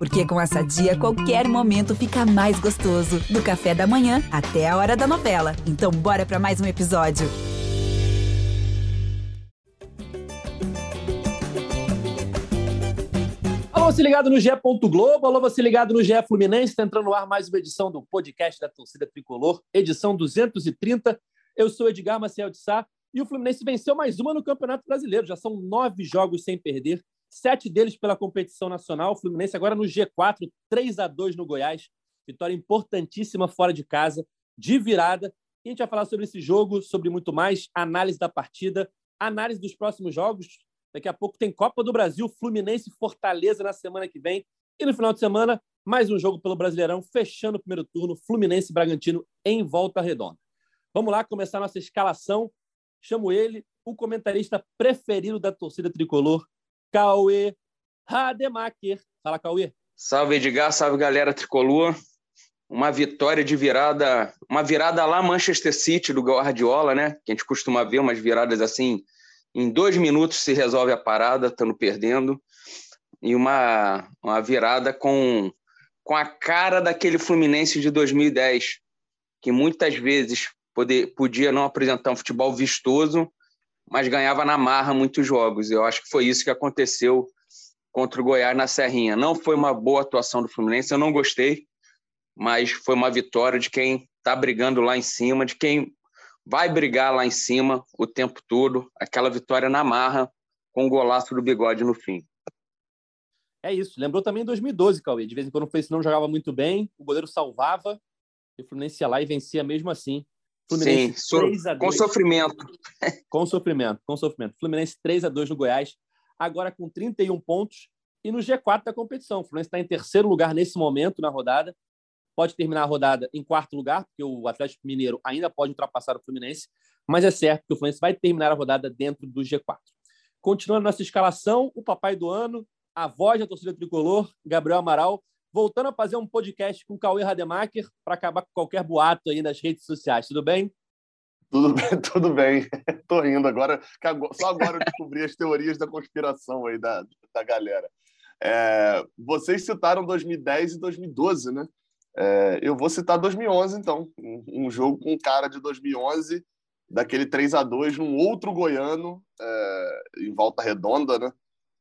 Porque com essa dia, qualquer momento fica mais gostoso. Do café da manhã até a hora da novela. Então, bora para mais um episódio. Alô, você ligado no GE. Globo, alô, você ligado no GE Fluminense, está entrando no ar mais uma edição do podcast da Torcida Tricolor, edição 230. Eu sou Edgar Maciel de Sá e o Fluminense venceu mais uma no Campeonato Brasileiro. Já são nove jogos sem perder sete deles pela competição nacional. O Fluminense agora no G4, 3 a 2 no Goiás. Vitória importantíssima fora de casa, de virada. E a gente vai falar sobre esse jogo, sobre muito mais, análise da partida, análise dos próximos jogos. Daqui a pouco tem Copa do Brasil, Fluminense e Fortaleza na semana que vem. E no final de semana, mais um jogo pelo Brasileirão, fechando o primeiro turno, Fluminense e Bragantino em volta redonda. Vamos lá começar nossa escalação. Chamo ele, o comentarista preferido da torcida tricolor, Cauê Rademacher. Fala, Cauê. Salve, Edgar. Salve, galera tricolor. Uma vitória de virada, uma virada lá Manchester City do Guardiola, né? Que a gente costuma ver umas viradas assim, em dois minutos se resolve a parada, estando perdendo. E uma, uma virada com, com a cara daquele Fluminense de 2010, que muitas vezes poder, podia não apresentar um futebol vistoso, mas ganhava na marra muitos jogos. Eu acho que foi isso que aconteceu contra o Goiás na Serrinha. Não foi uma boa atuação do Fluminense, eu não gostei, mas foi uma vitória de quem está brigando lá em cima, de quem vai brigar lá em cima o tempo todo. Aquela vitória na marra, com o golaço do bigode no fim. É isso. Lembrou também 2012, Cauê. De vez em quando o Fluminense não jogava muito bem, o goleiro salvava, e o Fluminense ia lá e vencia mesmo assim. Fluminense Sim, 3 a 2. com sofrimento. Com sofrimento, com sofrimento. Fluminense 3 a 2 no Goiás, agora com 31 pontos e no G4 da competição. O Fluminense está em terceiro lugar nesse momento na rodada. Pode terminar a rodada em quarto lugar, porque o Atlético Mineiro ainda pode ultrapassar o Fluminense, mas é certo que o Fluminense vai terminar a rodada dentro do G4. Continuando nossa escalação, o papai do ano, a voz da torcida tricolor, Gabriel Amaral, voltando a fazer um podcast com o Cauê Rademacher para acabar com qualquer boato aí nas redes sociais. Tudo bem? Tudo bem, tudo bem. Tô rindo agora, só agora eu descobri as teorias da conspiração aí da, da galera. É, vocês citaram 2010 e 2012, né? É, eu vou citar 2011, então. Um, um, jogo com cara de 2011, daquele 3 a 2 num outro goiano, é, em volta redonda, né?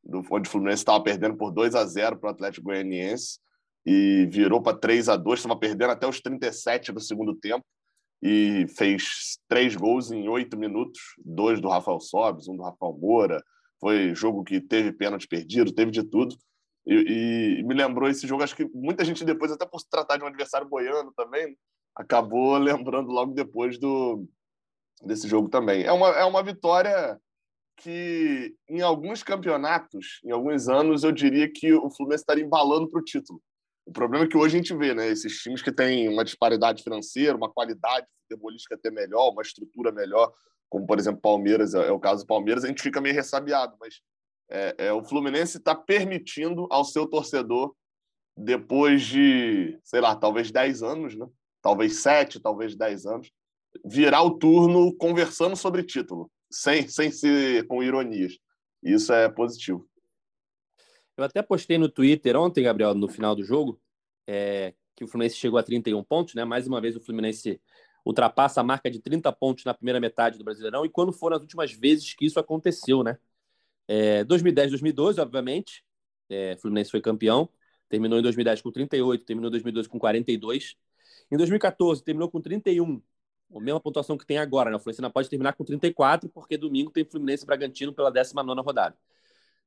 Do, onde o Fluminense estava perdendo por 2 a 0 para o Atlético Goianiense e virou para 3 a 2 estava perdendo até os 37 do segundo tempo e fez três gols em oito minutos, dois do Rafael Sobes, um do Rafael Moura. Foi jogo que teve pênalti perdido, teve de tudo. E, e, me lembrou esse jogo, acho que muita gente depois, até por se tratar de um adversário boiano também, acabou lembrando logo depois do desse jogo também. É uma, é uma vitória que em alguns campeonatos, em alguns anos, eu diria que o Fluminense estaria embalando para o título. O problema é que hoje a gente vê, né? Esses times que têm uma disparidade financeira, uma qualidade futebolística até melhor, uma estrutura melhor, como por exemplo Palmeiras, é, é o caso do Palmeiras, a gente fica meio ressabiado, mas é, é o Fluminense está permitindo ao seu torcedor, depois de, sei lá, talvez 10 anos, né? Talvez 7, talvez 10 anos, virar o turno conversando sobre título, sem, sem ser com ironias. Isso é positivo. Eu até postei no Twitter ontem, Gabriel, no final do jogo, é, que o Fluminense chegou a 31 pontos, né? Mais uma vez o Fluminense ultrapassa a marca de 30 pontos na primeira metade do Brasileirão. E quando foram as últimas vezes que isso aconteceu, né? É, 2010, 2012, obviamente, é, Fluminense foi campeão. Terminou em 2010 com 38, terminou em 2012 com 42. Em 2014, terminou com 31, a mesma pontuação que tem agora, né? O Fluminense ainda pode terminar com 34, porque domingo tem Fluminense e Bragantino pela 19 rodada.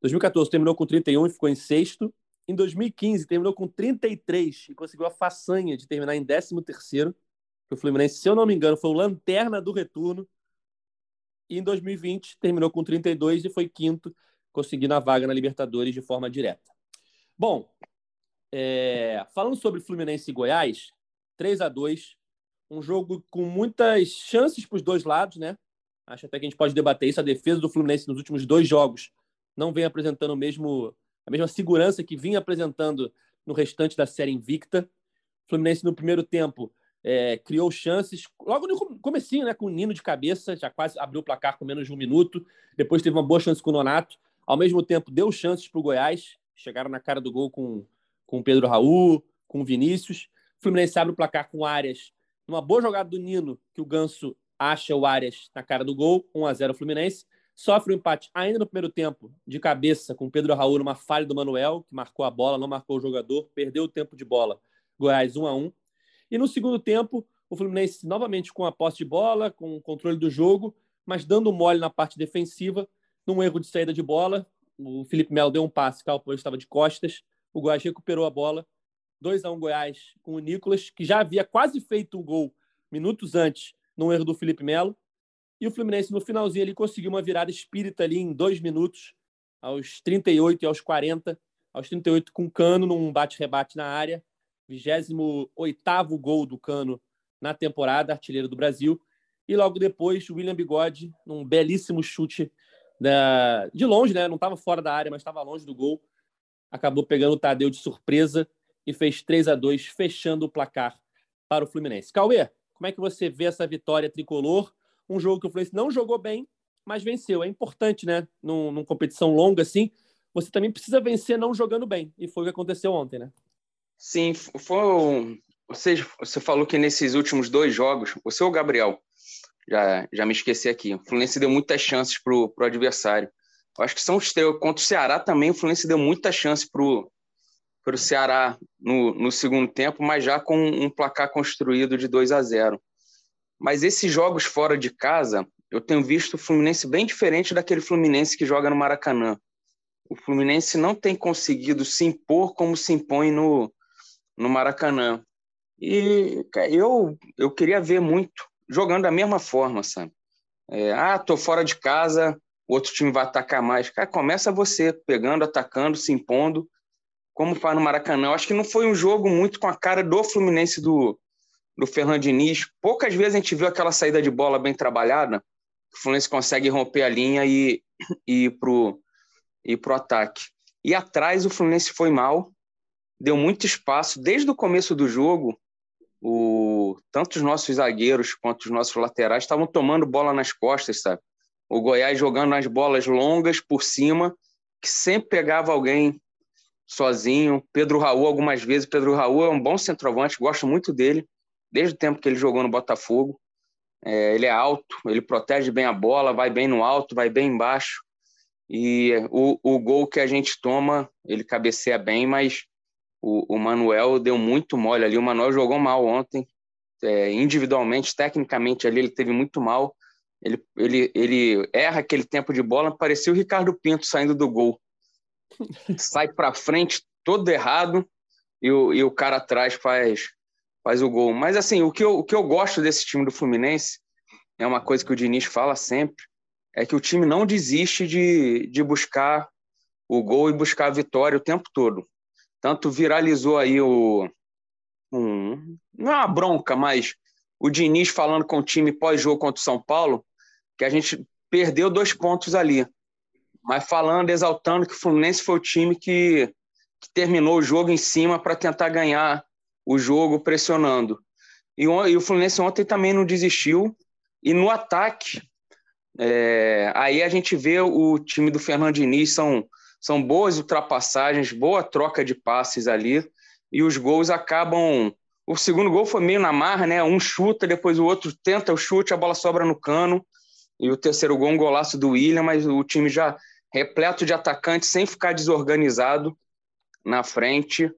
2014 terminou com 31 e ficou em sexto. Em 2015 terminou com 33 e conseguiu a façanha de terminar em 13 terceiro. O Fluminense, se eu não me engano, foi o lanterna do retorno. E em 2020 terminou com 32 e foi quinto, conseguindo a vaga na Libertadores de forma direta. Bom, é... falando sobre Fluminense e Goiás, 3 a 2 um jogo com muitas chances para os dois lados, né? Acho até que a gente pode debater isso. A defesa do Fluminense nos últimos dois jogos não vem apresentando mesmo, a mesma segurança que vinha apresentando no restante da série invicta. O Fluminense, no primeiro tempo, é, criou chances, logo no comecinho, né, com o Nino de cabeça, já quase abriu o placar com menos de um minuto. Depois teve uma boa chance com o Nonato. Ao mesmo tempo, deu chances para o Goiás. Chegaram na cara do gol com, com o Pedro Raul, com o Vinícius. O Fluminense abre o placar com o Arias, numa boa jogada do Nino, que o Ganso acha o Arias na cara do gol, 1 a 0 Fluminense. Sofre o um empate ainda no primeiro tempo, de cabeça, com Pedro Raul numa falha do Manuel, que marcou a bola, não marcou o jogador, perdeu o tempo de bola. Goiás 1 a 1 E no segundo tempo, o Fluminense novamente com a posse de bola, com o controle do jogo, mas dando mole na parte defensiva, num erro de saída de bola. O Felipe Melo deu um passe, Calpão estava de costas, o Goiás recuperou a bola. 2 a 1 Goiás com o Nicolas, que já havia quase feito o gol minutos antes, num erro do Felipe Melo. E o Fluminense, no finalzinho, ele conseguiu uma virada espírita ali em dois minutos, aos 38 e aos 40. Aos 38, com Cano num bate-rebate na área. 28 gol do Cano na temporada, artilheiro do Brasil. E logo depois, o William Bigode, num belíssimo chute da... de longe, né? Não estava fora da área, mas estava longe do gol. Acabou pegando o Tadeu de surpresa e fez 3 a 2 fechando o placar para o Fluminense. Cauê, como é que você vê essa vitória tricolor? Um jogo que o Fluminense não jogou bem, mas venceu. É importante, né? Num, numa competição longa assim, você também precisa vencer não jogando bem. E foi o que aconteceu ontem, né? Sim, foi. Você, você falou que nesses últimos dois jogos, você ou o Gabriel, já, já me esqueci aqui, o Fluminense deu muitas chances para o adversário. Eu acho que são os teus. Contra o Ceará também, o Fluminense deu muita chance para o Ceará no, no segundo tempo, mas já com um placar construído de 2 a 0. Mas esses jogos fora de casa, eu tenho visto o Fluminense bem diferente daquele Fluminense que joga no Maracanã. O Fluminense não tem conseguido se impor como se impõe no, no Maracanã. E eu, eu queria ver muito jogando da mesma forma, sabe? É, ah, tô fora de casa, o outro time vai atacar mais. Cara, começa você pegando, atacando, se impondo, como faz no Maracanã. Eu acho que não foi um jogo muito com a cara do Fluminense do, do Fernando Diniz. Poucas vezes a gente viu aquela saída de bola bem trabalhada, o Fluminense consegue romper a linha e, e ir ir pro ataque. E atrás o Fluminense foi mal, deu muito espaço. Desde o começo do jogo, o, tanto os nossos zagueiros quanto os nossos laterais estavam tomando bola nas costas, sabe? O Goiás jogando as bolas longas por cima, que sempre pegava alguém sozinho. Pedro Raul, algumas vezes. Pedro Raul é um bom centroavante, gosto muito dele, desde o tempo que ele jogou no Botafogo. É, ele é alto, ele protege bem a bola, vai bem no alto, vai bem embaixo. E o, o gol que a gente toma, ele cabeceia bem, mas o, o Manuel deu muito mole ali. O Manuel jogou mal ontem, é, individualmente, tecnicamente ali ele teve muito mal. Ele, ele, ele erra aquele tempo de bola, parecia o Ricardo Pinto saindo do gol. Sai para frente todo errado e o, e o cara atrás faz, faz o gol. Mas assim, o que, eu, o que eu gosto desse time do Fluminense é uma coisa que o Diniz fala sempre, é que o time não desiste de, de buscar o gol e buscar a vitória o tempo todo. Tanto viralizou aí o. Um, não é uma bronca, mas o Diniz falando com o time pós-jogo contra o São Paulo, que a gente perdeu dois pontos ali. Mas falando, exaltando que o Fluminense foi o time que, que terminou o jogo em cima para tentar ganhar o jogo pressionando. E, e, o Fluminense ontem também não desistiu. E no ataque, é, aí a gente vê o time do Fernando Diniz, são são boas ultrapassagens, boa troca de passes ali, e os gols acabam. O segundo gol foi meio na marra, né? Um chuta, depois o outro tenta o chute, a bola sobra no cano. E o terceiro gol, um golaço do William, mas o time já repleto de atacantes, sem ficar desorganizado na frente.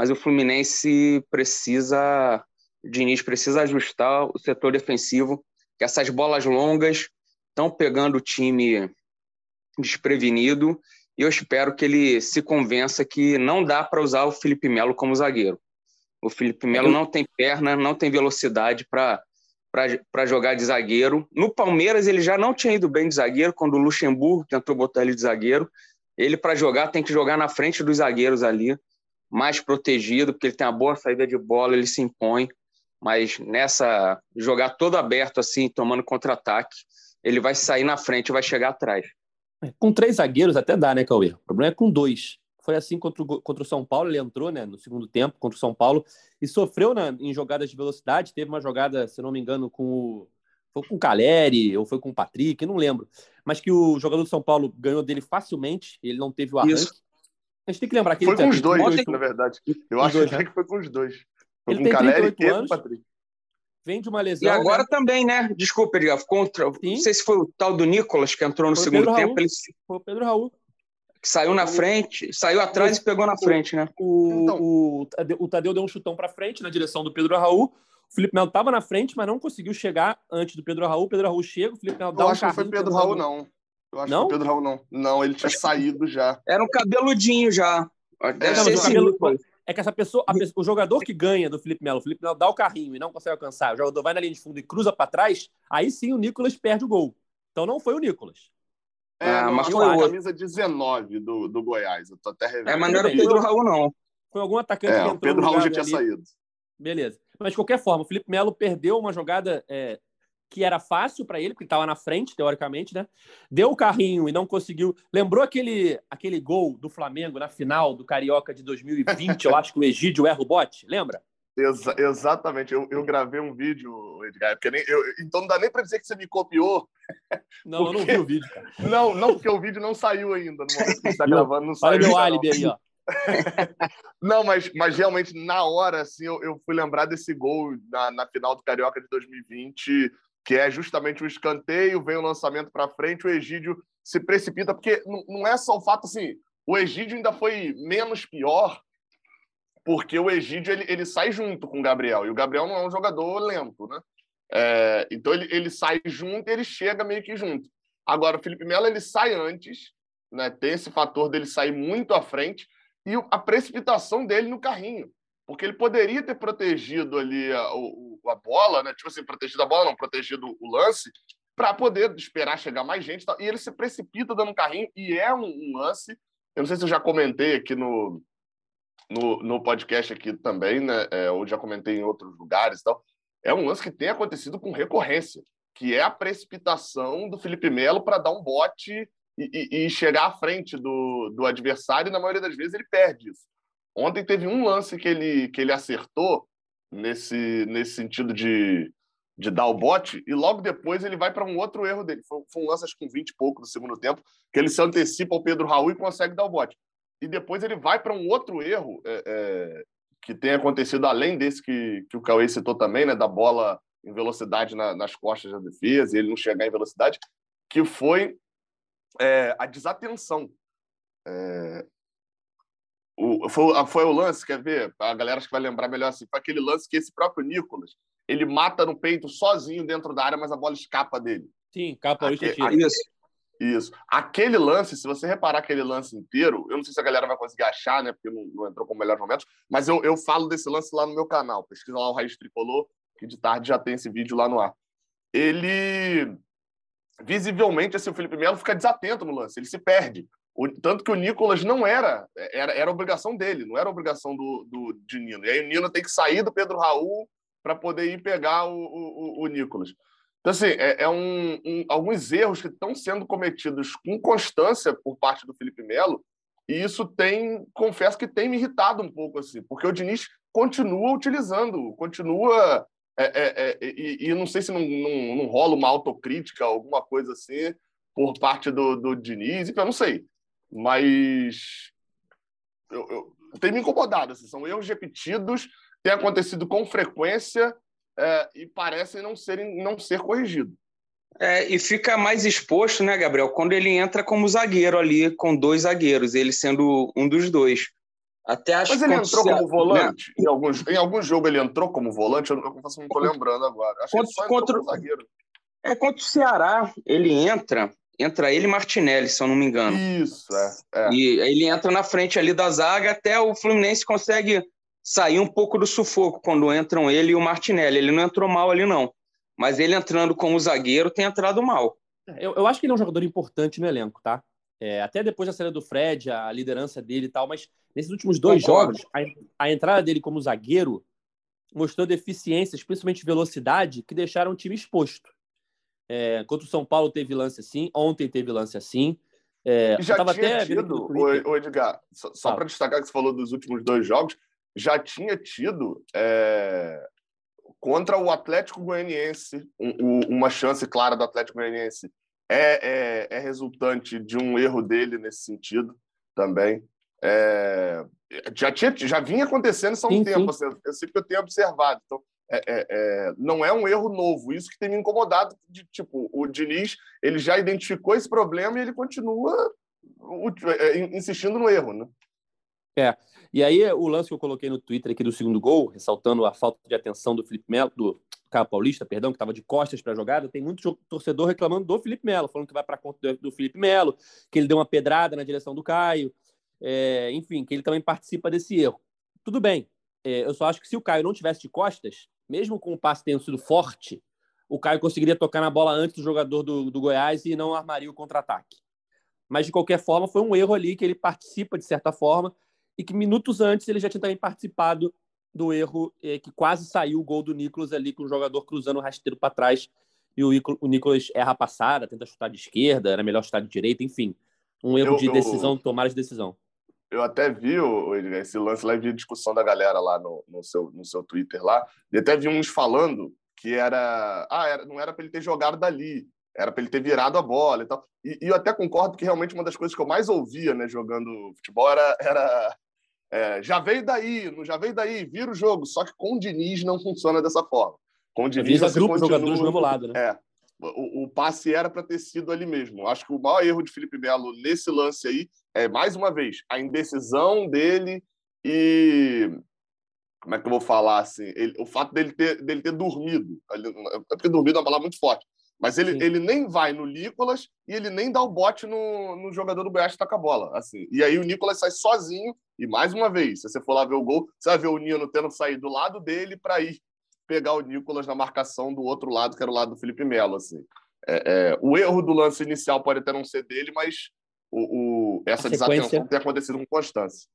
Mas o Fluminense precisa, o Diniz precisa ajustar o setor defensivo, que essas bolas longas estão pegando o time desprevenido e eu espero que ele se convença que não dá para usar o Felipe Melo como zagueiro. O Felipe Melo não tem perna, não tem velocidade para jogar de zagueiro. No Palmeiras, ele já não tinha ido bem de zagueiro, quando o Luxemburgo tentou botar ele de zagueiro. Ele, para jogar, tem que jogar na frente dos zagueiros ali, mais protegido, porque ele tem uma boa saída de bola, ele se impõe. Mas nessa, jogar todo aberto assim, tomando contra-ataque, ele vai sair na frente e vai chegar atrás. Com três zagueiros até dá, né, Cauê? O problema é com dois. Foi assim contra o, contra o São Paulo, ele entrou né, no segundo tempo contra o São Paulo e sofreu né, em jogadas de velocidade. Teve uma jogada, se não me engano, com o. Foi com o Caleri ou foi com o Patrick, não lembro. Mas que o jogador do São Paulo ganhou dele facilmente, ele não teve o arranque. Isso. A gente tem que lembrar que foi ele com os dois, na verdade. Eu acho dois, né? que foi com os dois. Foi ele com tem Caleri e anos, Patrick. Vem de uma lesão. E agora né? também, né? Desculpa, Edgar. Contra... Não sei se foi o tal do Nicolas que entrou no foi segundo tempo. Ele... Foi o Pedro Raul. Que saiu na frente, saiu atrás o... e pegou na frente, né? O, então... o, o Tadeu deu um chutão para frente na direção do Pedro Raul. O Felipe Melo estava na frente, mas não conseguiu chegar antes do Pedro Raul. O Pedro Raul chega, o Felipe Melo dá Eu um acho que foi Pedro Raul, não. Eu acho não? que foi Pedro Raul, não. Não, ele tinha saído já. Era um cabeludinho já. Deve é, ser cabelo, é que essa pessoa, pessoa, o jogador que ganha do Felipe Melo, o Felipe Melo dá o carrinho e não consegue alcançar, o jogador vai na linha de fundo e cruza para trás, aí sim o Nicolas perde o gol. Então não foi o Nicolas. É, ah, mas foi a camisa 19 do, do Goiás. Eu tô até revendo. É, mas não era o Pedro Raul, não. Foi algum atacante é, que entrou. O Pedro Raul já tinha ali. saído. Beleza. Mas de qualquer forma, o Felipe Melo perdeu uma jogada é, que era fácil para ele, porque estava na frente, teoricamente, né? Deu o carrinho e não conseguiu. Lembrou aquele, aquele gol do Flamengo na final do Carioca de 2020? eu acho que o Egídio erra o bote, lembra? Exa exatamente. Eu, eu gravei um vídeo, Edgar, porque nem, eu, então não dá nem para dizer que você me copiou. Não, porque... eu não vi o vídeo, cara. Não, não, porque o vídeo não saiu ainda no momento que está gravando. Não Olha saiu meu álibi aí, ó. não, mas, mas realmente, na hora, assim, eu, eu fui lembrar desse gol na, na final do Carioca de 2020 que é justamente o escanteio, vem o lançamento para frente, o Egídio se precipita, porque não é só o fato assim, o Egídio ainda foi menos pior, porque o Egídio ele, ele sai junto com o Gabriel, e o Gabriel não é um jogador lento, né? É, então ele, ele sai junto e ele chega meio que junto. Agora, o Felipe Melo ele sai antes, né? tem esse fator dele sair muito à frente, e a precipitação dele no carrinho porque ele poderia ter protegido ali a, a, bola, né? Tipo assim, protegido a bola, não, protegido o lance, para poder esperar chegar mais gente. E ele se precipita dando um carrinho, e é um, um, lance. Eu não sei se eu já comentei aqui no, no, no podcast aqui também, né? É, ou já comentei em outros lugares e tal. É um lance que tem acontecido com recorrência, que é a precipitação do Felipe Melo para dar um bote e, e, e, chegar à frente do, do adversário, e na maioria das vezes ele perde isso. Ontem teve um lance que ele, que ele acertou nesse, nesse sentido de, de dar o bote, e logo depois ele vai para um outro erro dele. Foi, foi, um lance, acho que com 20 e pouco do segundo tempo, que ele se antecipa ao Pedro Raul e consegue dar o bote. E depois ele vai para um outro erro é, é, que tem acontecido além desse que, que o Cauê citou também, né, da bola em velocidade na, nas costas da defesa e ele não chegar em velocidade, que foi é, a desatenção. É, o, foi, foi o lance, quer ver? A galera acho que vai lembrar melhor assim. Foi aquele lance que esse próprio Nicolas ele mata no peito sozinho dentro da área, mas a bola escapa dele. Sim, capa Aque, isso. Isso. Aquele lance, se você reparar aquele lance inteiro, eu não sei se a galera vai conseguir achar, né? Porque não, não entrou com melhores momentos, mas eu, eu falo desse lance lá no meu canal. Pesquisa lá o Raiz Tricolor, que de tarde já tem esse vídeo lá no ar. Ele visivelmente, assim, o Felipe Melo fica desatento no lance, ele se perde. O, tanto que o Nicolas não era, era, era obrigação dele, não era obrigação do, do, de Nino. E aí o Nino tem que sair do Pedro Raul para poder ir pegar o, o, o Nicolas. Então, assim, é, é um, um, alguns erros que estão sendo cometidos com constância por parte do Felipe Melo, e isso tem, confesso que tem me irritado um pouco, assim, porque o Diniz continua utilizando, continua. É, é, é e, e, não sei se não, não, não, rola uma autocrítica, alguma coisa assim, por parte do, do Diniz, eu não sei mas eu, eu, tem me incomodado. Assim, são erros repetidos, têm acontecido com frequência é, e parecem não, serem, não ser corrigidos. É, e fica mais exposto, né, Gabriel, quando ele entra como zagueiro ali, com dois zagueiros, ele sendo um dos dois. Até acho Mas ele entrou como volante? Né? Em, algum, em algum jogo ele entrou como volante? Eu, não estou lembrando agora. Acho contra, que ele só contra, como zagueiro. É, contra o Ceará, ele entra entra ele e Martinelli, se eu não me engano. Isso, é, é. E ele entra na frente ali da zaga, até o Fluminense consegue sair um pouco do sufoco quando entram ele e o Martinelli. Ele não entrou mal ali, não. Mas ele entrando como zagueiro tem entrado mal. Eu, eu acho que ele é um jogador importante no elenco, tá? É, até depois da saída do Fred, a liderança dele e tal, mas nesses últimos dois Concordo. jogos, a, a entrada dele como zagueiro mostrou deficiências, principalmente velocidade, que deixaram o time exposto. É, contra o São Paulo teve lance assim, ontem teve lance assim. É, já tinha até tido, o Edgar, só, só para destacar que você falou dos últimos dois jogos, já tinha tido é, contra o Atlético Goianiense um, um, uma chance clara do Atlético Goianiense é, é, é, resultante de um erro dele nesse sentido também. É, já, tinha, já vinha acontecendo há um sim, tempo, sim. Assim, eu eu tenho observado. Então, é, é, é, não é um erro novo. Isso que tem me incomodado. De, tipo, o Diniz ele já identificou esse problema e ele continua é, insistindo no erro, né? É. E aí, o lance que eu coloquei no Twitter aqui do segundo gol, ressaltando a falta de atenção do Felipe Melo, do Caio Paulista, perdão, que estava de costas para a jogada, tem muito torcedor reclamando do Felipe Melo, falando que vai para conta do Felipe Melo, que ele deu uma pedrada na direção do Caio, é, enfim, que ele também participa desse erro. Tudo bem, é, eu só acho que se o Caio não tivesse de costas, mesmo com o passe tendo sido forte, o Caio conseguiria tocar na bola antes do jogador do, do Goiás e não armaria o contra-ataque. Mas, de qualquer forma, foi um erro ali que ele participa, de certa forma, e que minutos antes ele já tinha também participado do erro é, que quase saiu o gol do Nicolas ali, com o jogador cruzando o rasteiro para trás e o, o Nicolas erra a passada, tenta chutar de esquerda, era melhor chutar de direita, enfim. Um erro eu, de decisão, eu, tomar de decisão. Eu até vi esse lance lá e vi a discussão da galera lá no, no, seu, no seu Twitter lá, e até vi uns falando que era. Ah, era, não era para ele ter jogado dali, era para ele ter virado a bola e tal. E, e, eu até concordo que realmente uma das coisas que eu mais ouvia, né, jogando futebol era, era é, já veio daí, não já veio daí, vira o jogo. Só que com o Diniz não funciona dessa forma. Com o Diniz, você grupo continua... jogadores do mesmo lado, né? É. O, o passe era para ter sido ali mesmo. Acho que o maior erro de Felipe Melo nesse lance aí é, mais uma vez, a indecisão dele e. Como é que eu vou falar assim? Ele, o fato dele ter, dele ter dormido. Ele, é porque dormido é uma palavra muito forte. Mas ele, ele nem vai no Nicolas e ele nem dá o bote no, no jogador do Goiás que taca a bola. Assim. E aí o Nicolas sai sozinho. E mais uma vez, se você for lá ver o gol, você vai ver o Nino tendo que sair do lado dele para ir pegar o Nicolas na marcação do outro lado, que era o lado do Felipe Melo. Assim. É, é, o erro do lance inicial pode até não ser dele, mas o, o essa desatenção tem acontecido com constância.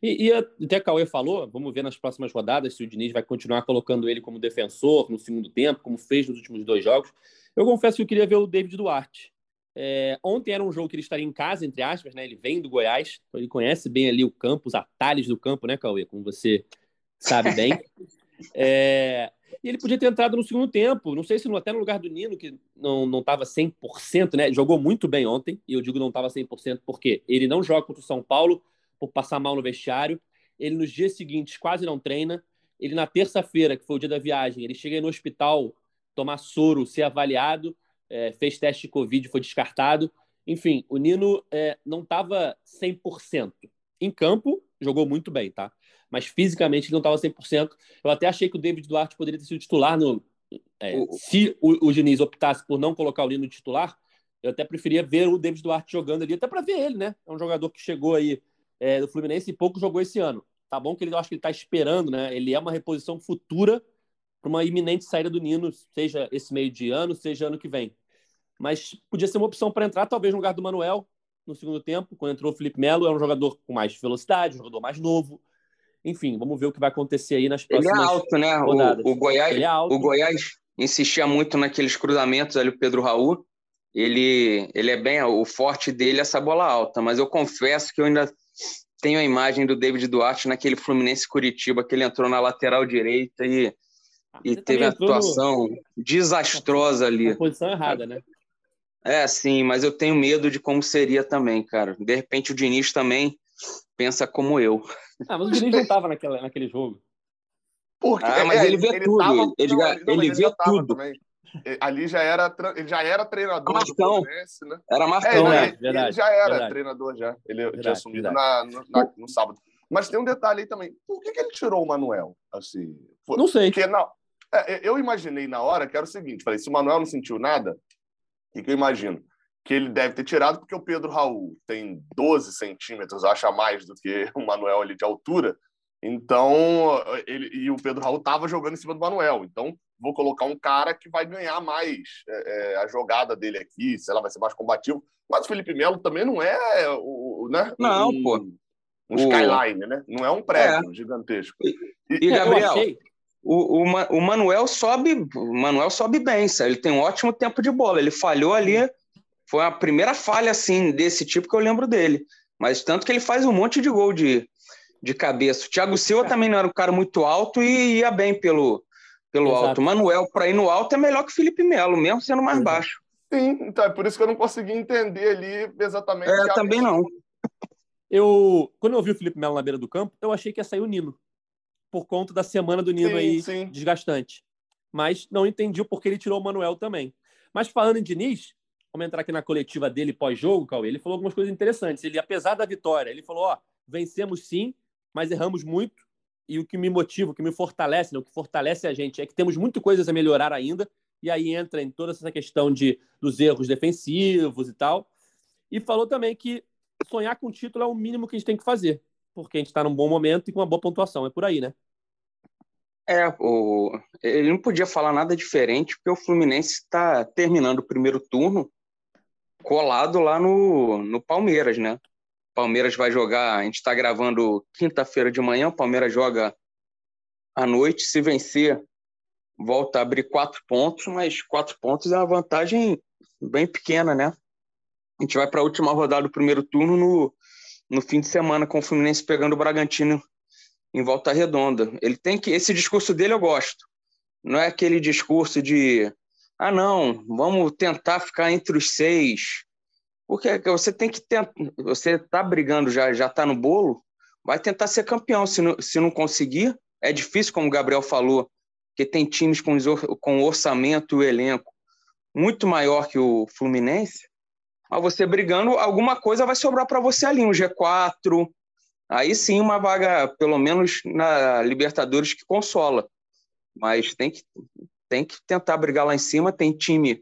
E, e até Cauê falou, vamos ver nas próximas rodadas se o Diniz vai continuar colocando ele como defensor no segundo tempo, como fez nos últimos dois jogos. Eu confesso que eu queria ver o David Duarte. É, ontem era um jogo que ele estaria em casa, entre aspas, né? Ele vem do Goiás, então ele conhece bem ali o campo, os atalhos do campo, né, Cauê? Como você sabe bem. É, e ele podia ter entrado no segundo tempo, não sei se até no lugar do Nino, que não estava 100%, né? Jogou muito bem ontem, e eu digo não estava 100% porque ele não joga contra o São Paulo por passar mal no vestiário, ele nos dias seguintes quase não treina, ele na terça-feira, que foi o dia da viagem, ele chega no hospital tomar soro, ser avaliado, é, fez teste de Covid, foi descartado. Enfim, o Nino é, não estava 100%. Em campo, jogou muito bem, tá? Mas fisicamente ele não estava 100%. Eu até achei que o David Duarte poderia ter sido titular no. É, o... Se o, o Diniz optasse por não colocar o Nino titular, eu até preferia ver o David Duarte jogando ali, até para ver ele, né? É um jogador que chegou aí é, do Fluminense e pouco jogou esse ano. Tá bom que ele, eu acho que ele está esperando, né? Ele é uma reposição futura para uma iminente saída do Nino, seja esse meio de ano, seja ano que vem. Mas podia ser uma opção para entrar, talvez no lugar do Manuel, no segundo tempo, quando entrou o Felipe Melo, é um jogador com mais velocidade, um jogador mais novo. Enfim, vamos ver o que vai acontecer aí nas próximas Ele é alto, né? O, o, Goiás, é o Goiás insistia muito naqueles cruzamentos ali, o Pedro Raul. Ele, ele é bem. O forte dele é essa bola alta, mas eu confesso que eu ainda tenho a imagem do David Duarte naquele Fluminense Curitiba, que ele entrou na lateral direita e e teve a atuação no... desastrosa ali. Posição errada, né? É, sim, mas eu tenho medo de como seria também, cara. De repente o Diniz também pensa como eu. Ah, mas o Diniz não estava naquela, naquele jogo. Porque, ah, mas é, ele vê ele tudo. Tava, ele, não, ele, não, ele vê tudo. Também. Ali já era, ele já era treinador Marcão. do né? Era Marcão, é, né? Ele, ele já era verdade. treinador já. Ele verdade, tinha assumido na, no, na, no, sábado. Mas tem um detalhe aí também. Por que, que ele tirou o Manuel? Assim, foi, não sei. Porque não, é, eu imaginei na hora que era o seguinte: falei, se o Manuel não sentiu nada, que, que eu imagino? Que ele deve ter tirado porque o Pedro Raul tem 12 centímetros, acha mais do que o Manuel ali de altura. Então, ele, e o Pedro Raul estava jogando em cima do Manuel. Então, vou colocar um cara que vai ganhar mais é, é, a jogada dele aqui, sei lá, vai ser mais combativo. Mas o Felipe Melo também não é o, né? Não, um, pô. Um skyline, né? Não é um prédio é. gigantesco. E, e, e Gabriel, achei o, o, o Manuel sobe, o Manuel sobe bem, sabe? ele tem um ótimo tempo de bola. Ele falhou ali, foi a primeira falha assim desse tipo que eu lembro dele. Mas tanto que ele faz um monte de gol de, de cabeça. O Thiago Silva também não era um cara muito alto e ia bem pelo, pelo alto. O Manuel, para ir no alto, é melhor que o Felipe Melo, mesmo sendo mais Exato. baixo. Sim, então é por isso que eu não consegui entender ali exatamente. É, também não. Eu, quando eu vi o Felipe Melo na beira do campo, eu achei que ia sair o Nino, por conta da semana do Nino sim, aí sim. desgastante. Mas não entendi o porquê ele tirou o Manuel também. Mas falando em Diniz, vamos entrar aqui na coletiva dele pós-jogo, Cauê, ele falou algumas coisas interessantes. Ele, apesar da vitória, ele falou: ó, vencemos sim, mas erramos muito. E o que me motiva, o que me fortalece, né, o que fortalece a gente é que temos muitas coisas a melhorar ainda. E aí entra em toda essa questão de, dos erros defensivos e tal. E falou também que sonhar com o título é o mínimo que a gente tem que fazer, porque a gente está num bom momento e com uma boa pontuação. É por aí, né? É, o... ele não podia falar nada diferente, porque o Fluminense está terminando o primeiro turno colado lá no, no Palmeiras, né? Palmeiras vai jogar, a gente está gravando quinta-feira de manhã, o Palmeiras joga à noite, se vencer, volta a abrir quatro pontos, mas quatro pontos é uma vantagem bem pequena, né? A gente vai para a última rodada do primeiro turno no, no fim de semana, com o Fluminense pegando o Bragantino em volta redonda. Ele tem que. Esse discurso dele eu gosto. Não é aquele discurso de ah, não, vamos tentar ficar entre os seis, porque você tem que tentar, você está brigando, já já está no bolo, vai tentar ser campeão. Se não, se não conseguir, é difícil, como o Gabriel falou, que tem times com, com orçamento e elenco muito maior que o Fluminense. Mas você brigando, alguma coisa vai sobrar para você ali, um G4. Aí sim, uma vaga, pelo menos na Libertadores, que consola. Mas tem que, tem que tentar brigar lá em cima. Tem time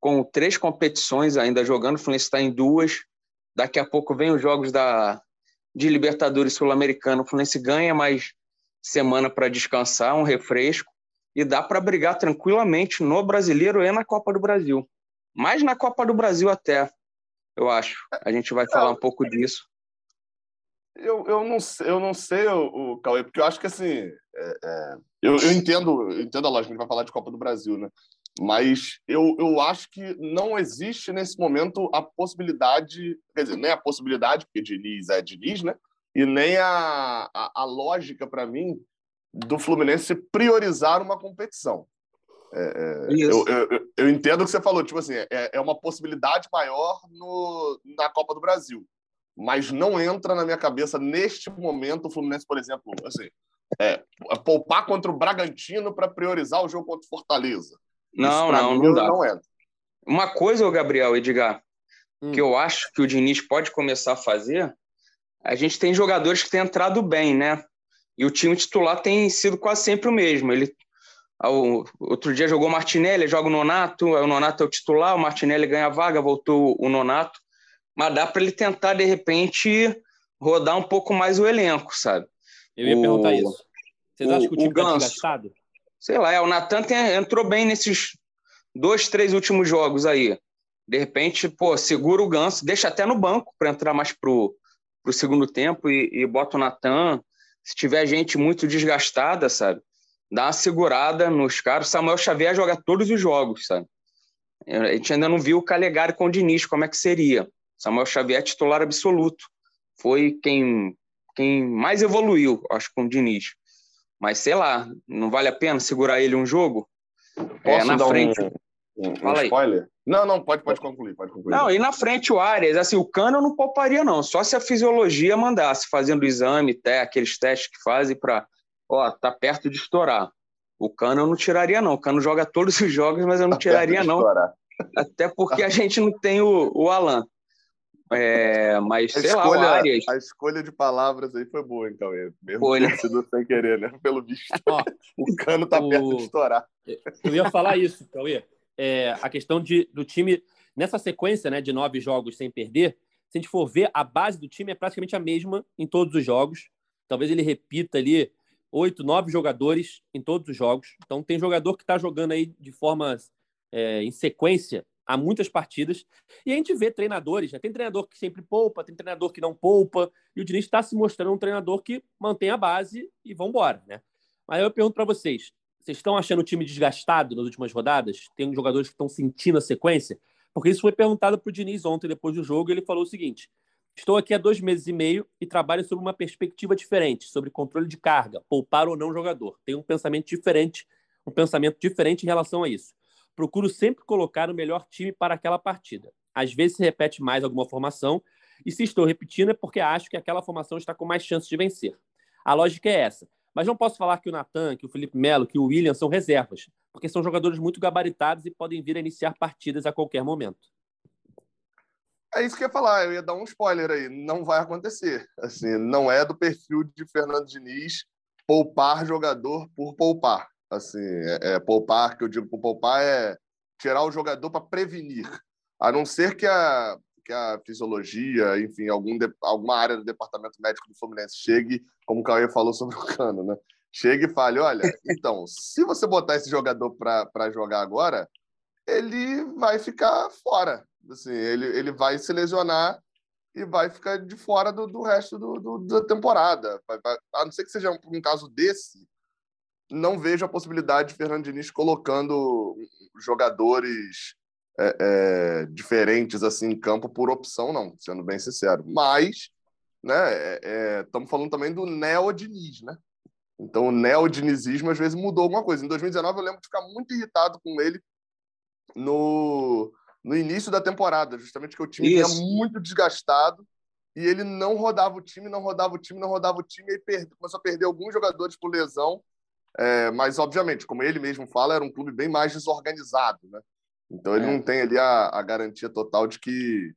com três competições ainda jogando, o Fluminense está em duas. Daqui a pouco vem os jogos da, de Libertadores Sul-Americano. O Fluminense ganha mais semana para descansar, um refresco, e dá para brigar tranquilamente no Brasileiro e na Copa do Brasil. Mais na Copa do Brasil até, eu acho. A gente vai falar um pouco disso. Eu, eu, não, eu não sei, o, o Cauê, porque eu acho que assim. É, é, eu, eu entendo, eu entendo a lógica, a gente vai falar de Copa do Brasil, né? Mas eu, eu acho que não existe nesse momento a possibilidade, quer dizer, nem a possibilidade, porque Diniz é Diniz, né? E nem a, a, a lógica, para mim, do Fluminense priorizar uma competição. É, é eu, eu, eu, entendo o que você falou, tipo assim, é, é uma possibilidade maior no, na Copa do Brasil. Mas não entra na minha cabeça, neste momento, o Fluminense, por exemplo, assim, é, poupar contra o Bragantino para priorizar o jogo contra o Fortaleza. Não, não, não dá. Não entra. Uma coisa, Gabriel, Edgar, hum. que eu acho que o Diniz pode começar a fazer, a gente tem jogadores que têm entrado bem, né? E o time titular tem sido quase sempre o mesmo. Ele o, outro dia jogou o Martinelli, joga o Nonato, o Nonato é o titular, o Martinelli ganha a vaga, voltou o Nonato. Mas dá para ele tentar, de repente, rodar um pouco mais o elenco, sabe? Eu ia o, perguntar isso. Vocês acham que o time está desgastado? Sei lá, é, o Natan entrou bem nesses dois, três últimos jogos aí. De repente, pô, segura o Ganso, deixa até no banco para entrar mais pro, pro segundo tempo e, e bota o Natan. Se tiver gente muito desgastada, sabe? Dá uma segurada nos caras. Samuel Xavier joga todos os jogos, sabe? A gente ainda não viu o Calegari com o Diniz, como é que seria. Samuel Xavier é titular absoluto. Foi quem, quem mais evoluiu, acho, com o Diniz. Mas sei lá, não vale a pena segurar ele um jogo? É, Posso é, na dar frente. Um, um, Fala um spoiler? Aí. Não, não, pode, pode concluir, pode concluir. Não, e na frente o Arias, assim, o Cano eu não pouparia, não. Só se a fisiologia mandasse, fazendo o exame, até aqueles testes que fazem para, ó, tá perto de estourar. O Cano eu não tiraria, não. O Cano joga todos os jogos, mas eu não tá tiraria, não. Estourar. Até porque a gente não tem o, o Alan. É, mas, a sei escolha, lá, o Arias... A escolha de palavras aí foi boa, então. Mesmo foi, né? sido sem querer, né? Pelo visto. Ó, o Cano tá o... perto de estourar. Eu ia falar isso, Cauê é, a questão de, do time, nessa sequência né, de nove jogos sem perder, se a gente for ver, a base do time é praticamente a mesma em todos os jogos. Talvez ele repita ali oito, nove jogadores em todos os jogos. Então tem jogador que está jogando aí de forma é, em sequência há muitas partidas. E a gente vê treinadores, né? tem treinador que sempre poupa, tem treinador que não poupa, e o Diniz está se mostrando um treinador que mantém a base e vão embora. Né? Mas eu pergunto para vocês, vocês estão achando o time desgastado nas últimas rodadas? Tem jogadores que estão sentindo a sequência? Porque isso foi perguntado para o Diniz ontem, depois do jogo, e ele falou o seguinte: Estou aqui há dois meses e meio e trabalho sobre uma perspectiva diferente, sobre controle de carga, poupar ou não jogador. Tenho um pensamento diferente, um pensamento diferente em relação a isso. Procuro sempre colocar o melhor time para aquela partida. Às vezes se repete mais alguma formação E se estou repetindo é porque acho que aquela formação está com mais chances de vencer. A lógica é essa. Mas não posso falar que o Natan, que o Felipe Melo, que o William são reservas, porque são jogadores muito gabaritados e podem vir a iniciar partidas a qualquer momento. É isso que eu ia falar, eu ia dar um spoiler aí. Não vai acontecer. Assim, não é do perfil de Fernando Diniz poupar jogador por poupar. Assim, é, é poupar, que eu digo por poupar, é tirar o jogador para prevenir. A não ser que a, que a fisiologia, enfim, algum de, alguma área do departamento médico do Fluminense chegue, como o Cauê falou sobre o Cano, né? Chegue e fale: olha, então, se você botar esse jogador para jogar agora, ele vai ficar fora. Assim, ele, ele vai se lesionar e vai ficar de fora do, do resto do, do, da temporada. Vai, vai, a não ser que seja um, um caso desse, não vejo a possibilidade de Fernando Diniz colocando jogadores é, é, diferentes assim em campo por opção, não, sendo bem sincero. Mas, né, estamos é, é falando também do neo-Diniz, né? Então, o neo-dinizismo às vezes mudou alguma coisa. Em 2019, eu lembro de ficar muito irritado com ele no, no início da temporada, justamente que o time Isso. vinha muito desgastado e ele não rodava o time, não rodava o time, não rodava o time, e perde, começou a perder alguns jogadores por lesão. É, mas, obviamente, como ele mesmo fala, era um clube bem mais desorganizado, né? Então ele é. não tem ali a, a, garantia total de que,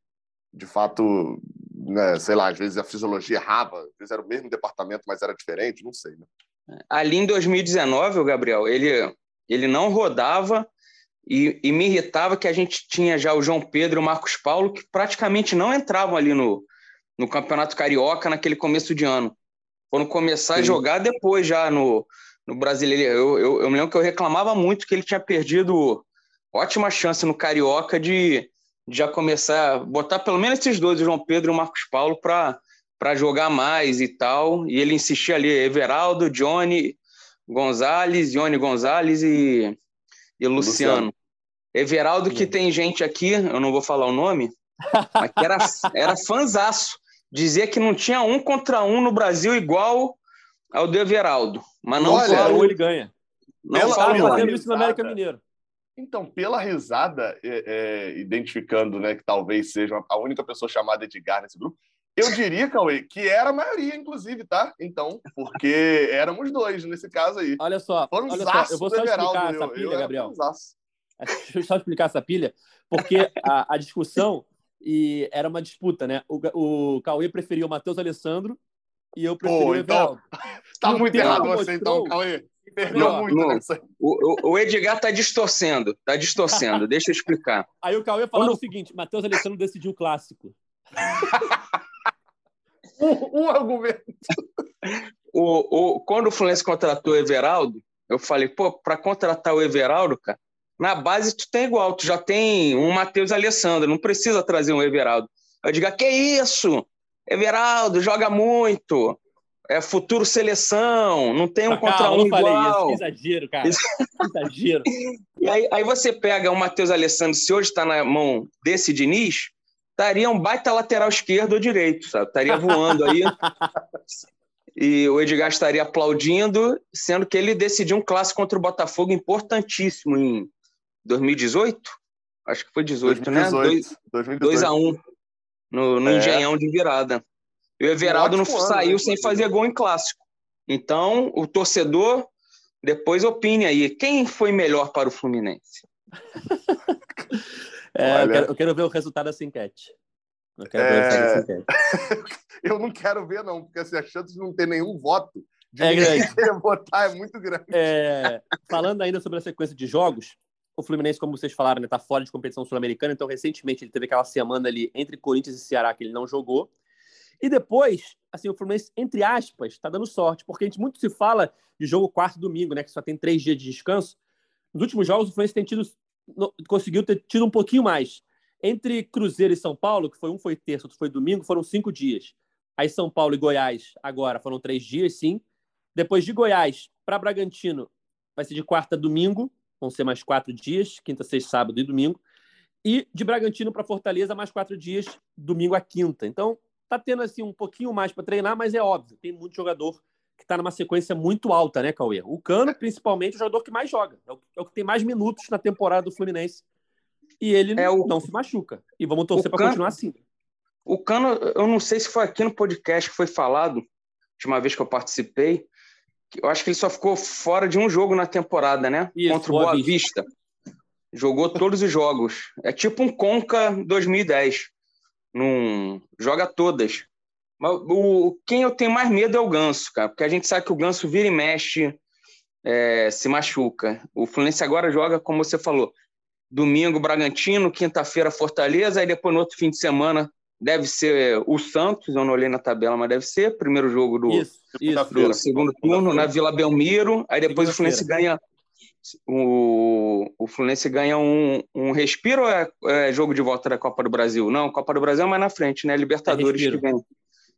de fato, né, sei lá, às vezes a fisiologia errava, às vezes era o mesmo departamento, mas era diferente, não sei. Né? Ali em 2019, o Gabriel, ele, ele não rodava e, e, me irritava que a gente tinha já o João Pedro e o Marcos Paulo, que praticamente não entravam ali no, no Campeonato Carioca naquele começo de ano. Foram começar Sim. a jogar depois já no, no Brasileiro. Eu, eu, eu me lembro que eu reclamava muito que ele tinha perdido ótima chance no Carioca de, de já começar, botar pelo menos esses dois, o João Pedro e o Marcos Paulo, para jogar mais e tal. E ele insistia ali, Everaldo, Johnny Gonzalez, Johnny Gonzalez e e Luciano. Luciano. Everaldo, que tem gente aqui, eu não vou falar o nome, mas que era, era fanzaço. Dizia que não tinha um contra um no Brasil igual ao do Everaldo. Mas não Olha, fala. ele ganha. Não Ela fala fazendo isso no América Mineiro. Então, pela risada, é, é, identificando né, que talvez seja a única pessoa chamada Edgar nesse grupo, eu diria, Cauê, que era a maioria, inclusive, tá? Então, porque éramos dois nesse caso aí. Olha só, olha só eu vou só explicar essa pilha, eu, Gabriel. Deixa eu só explicar essa pilha, porque a, a discussão e era uma disputa, né? O, o Cauê preferiu o Matheus Alessandro e eu preferi Pô, o então, Everaldo. Tá e muito errado você, então, Cauê. Perdeu não, muito não. O, o, Edgar tá distorcendo, tá distorcendo. Deixa eu explicar. Aí o Cauê falou Quando... o seguinte: Matheus Alessandro decidiu o clássico. um, um argumento. O, o, quando o Fluminense contratou o Everaldo, eu falei, pô, para contratar o Everaldo, cara, na base tu tem igual, tu já tem um Matheus Alessandro, não precisa trazer um Everaldo. Eu digo, que isso? Everaldo joga muito, é futuro seleção, não tem um ah, contra um igual. Falei isso, que exagero, cara. exagero. e aí, aí você pega o Matheus Alessandro, se hoje está na mão desse Diniz, estaria um baita lateral esquerdo ou direito, sabe? Estaria voando aí. e o Edgar estaria aplaudindo, sendo que ele decidiu um clássico contra o Botafogo importantíssimo em 2018. Acho que foi 18, 2018, né? 2 a 1 no, no é. Engenhão de virada. E o Everaldo um não saiu ano, sem fazer gol em clássico. Então, o torcedor depois opine aí. Quem foi melhor para o Fluminense? É, eu, quero, eu, quero, ver o resultado dessa enquete. Eu, quero é... ver o resultado dessa enquete. eu não quero ver, não, porque assim, a chance de não ter nenhum voto de é grande. votar é muito grande. É... Falando ainda sobre a sequência de jogos, o Fluminense, como vocês falaram, está né, fora de competição sul-americana, então recentemente ele teve aquela semana ali entre Corinthians e Ceará que ele não jogou. E depois, assim, o Fluminense, entre aspas, está dando sorte, porque a gente muito se fala de jogo quarto domingo, né, que só tem três dias de descanso. Nos últimos jogos, o Fluminense tem tido conseguiu ter tido um pouquinho mais. Entre Cruzeiro e São Paulo, que foi um foi terça, outro foi domingo, foram cinco dias. Aí São Paulo e Goiás agora foram três dias, sim. Depois de Goiás para Bragantino, vai ser de quarta a domingo, vão ser mais quatro dias, quinta, sexta, sábado e domingo. E de Bragantino para Fortaleza, mais quatro dias, domingo a quinta. Então, tá tendo assim um pouquinho mais para treinar, mas é óbvio, tem muito jogador que está numa sequência muito alta, né, Cauê? O Cano, principalmente, é o jogador que mais joga. É o, é o que tem mais minutos na temporada do Fluminense. E ele é o... não se machuca. E vamos torcer para continuar assim. O Cano, eu não sei se foi aqui no podcast que foi falado, última vez que eu participei, eu acho que ele só ficou fora de um jogo na temporada, né? Isso, Contra o Boa Vista. Vista. Jogou todos os jogos. É tipo um Conca 2010. Num... Joga todas. O... quem eu tenho mais medo é o Ganso, cara, porque a gente sabe que o Ganso vira e mexe, é... se machuca. O Fluminense agora joga, como você falou, domingo Bragantino, quinta-feira Fortaleza, aí depois no outro fim de semana deve ser o Santos, eu não olhei na tabela, mas deve ser primeiro jogo do, isso, isso, do segundo turno na Vila Belmiro, aí depois o Fluminense ganha o, o Fluminense ganha um, um respiro ou é, é, jogo de volta da Copa do Brasil? Não, Copa do Brasil é mais na frente, né? Libertadores é que vem.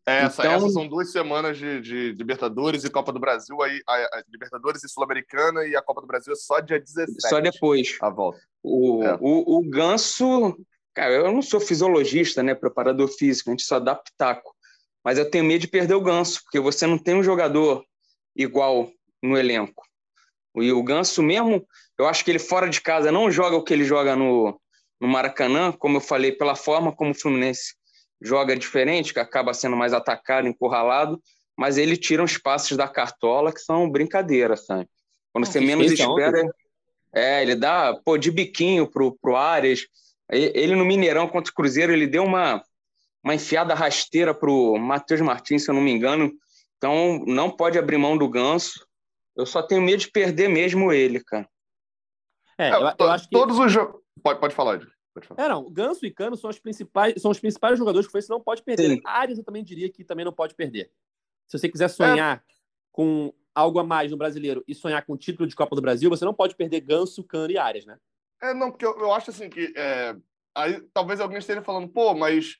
É, essa, então... Essas são duas semanas de, de, Libertadores e Copa do Brasil, aí a, a Libertadores e Sul-Americana e a Copa do Brasil é só dia 17. Só depois. A volta. O, é. o, o Ganso, cara, eu não sou fisiologista, né, preparador físico, a gente só dá pitaco. Mas eu tenho medo de perder o Ganso, porque você não tem um jogador igual no elenco. E o Ganso mesmo, eu acho que ele fora de casa não joga o que ele joga no, no Maracanã, como eu falei, pela forma como o Fluminense joga diferente, que acaba sendo mais atacado, encurralado, mas ele tira uns passes da cartola que são brincadeira, sabe? Quando você menos espera, é, ele dá, pô, de biquinho pro, pro Arias. Ele no Mineirão contra o Cruzeiro, ele deu uma, uma enfiada rasteira pro Matheus Martins, se eu não me engano. Então, não pode abrir mão do Ganso. Eu só tenho medo de perder mesmo ele, cara. É, eu, eu acho que... Todos os jogos... Pode, pode falar, Ed. É, não. Ganso e Cano são os principais, são os principais jogadores que o Fluminense não pode perder. Sim. Arias eu também diria que também não pode perder. Se você quiser sonhar é. com algo a mais no brasileiro e sonhar com o título de Copa do Brasil, você não pode perder Ganso, Cano e Arias, né? É, não, porque eu, eu acho assim que é, aí talvez alguém esteja falando, pô, mas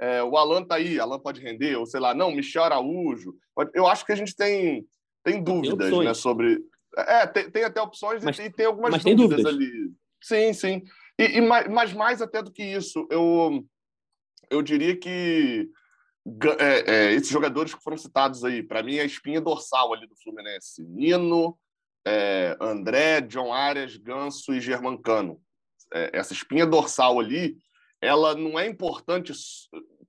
é, o Alan tá aí, Alan pode render, ou sei lá, não, Michel Araújo. Eu acho que a gente tem, tem dúvidas, tem né, sobre. É, tem, tem até opções mas, e tem algumas dúvidas, dúvidas, ali. Sim, sim. E, e, mas mais até do que isso, eu, eu diria que é, é, esses jogadores que foram citados aí, para mim, é a espinha dorsal ali do Fluminense. Nino, é, André, John Arias, Ganso e Germancano. É, essa espinha dorsal ali, ela não é importante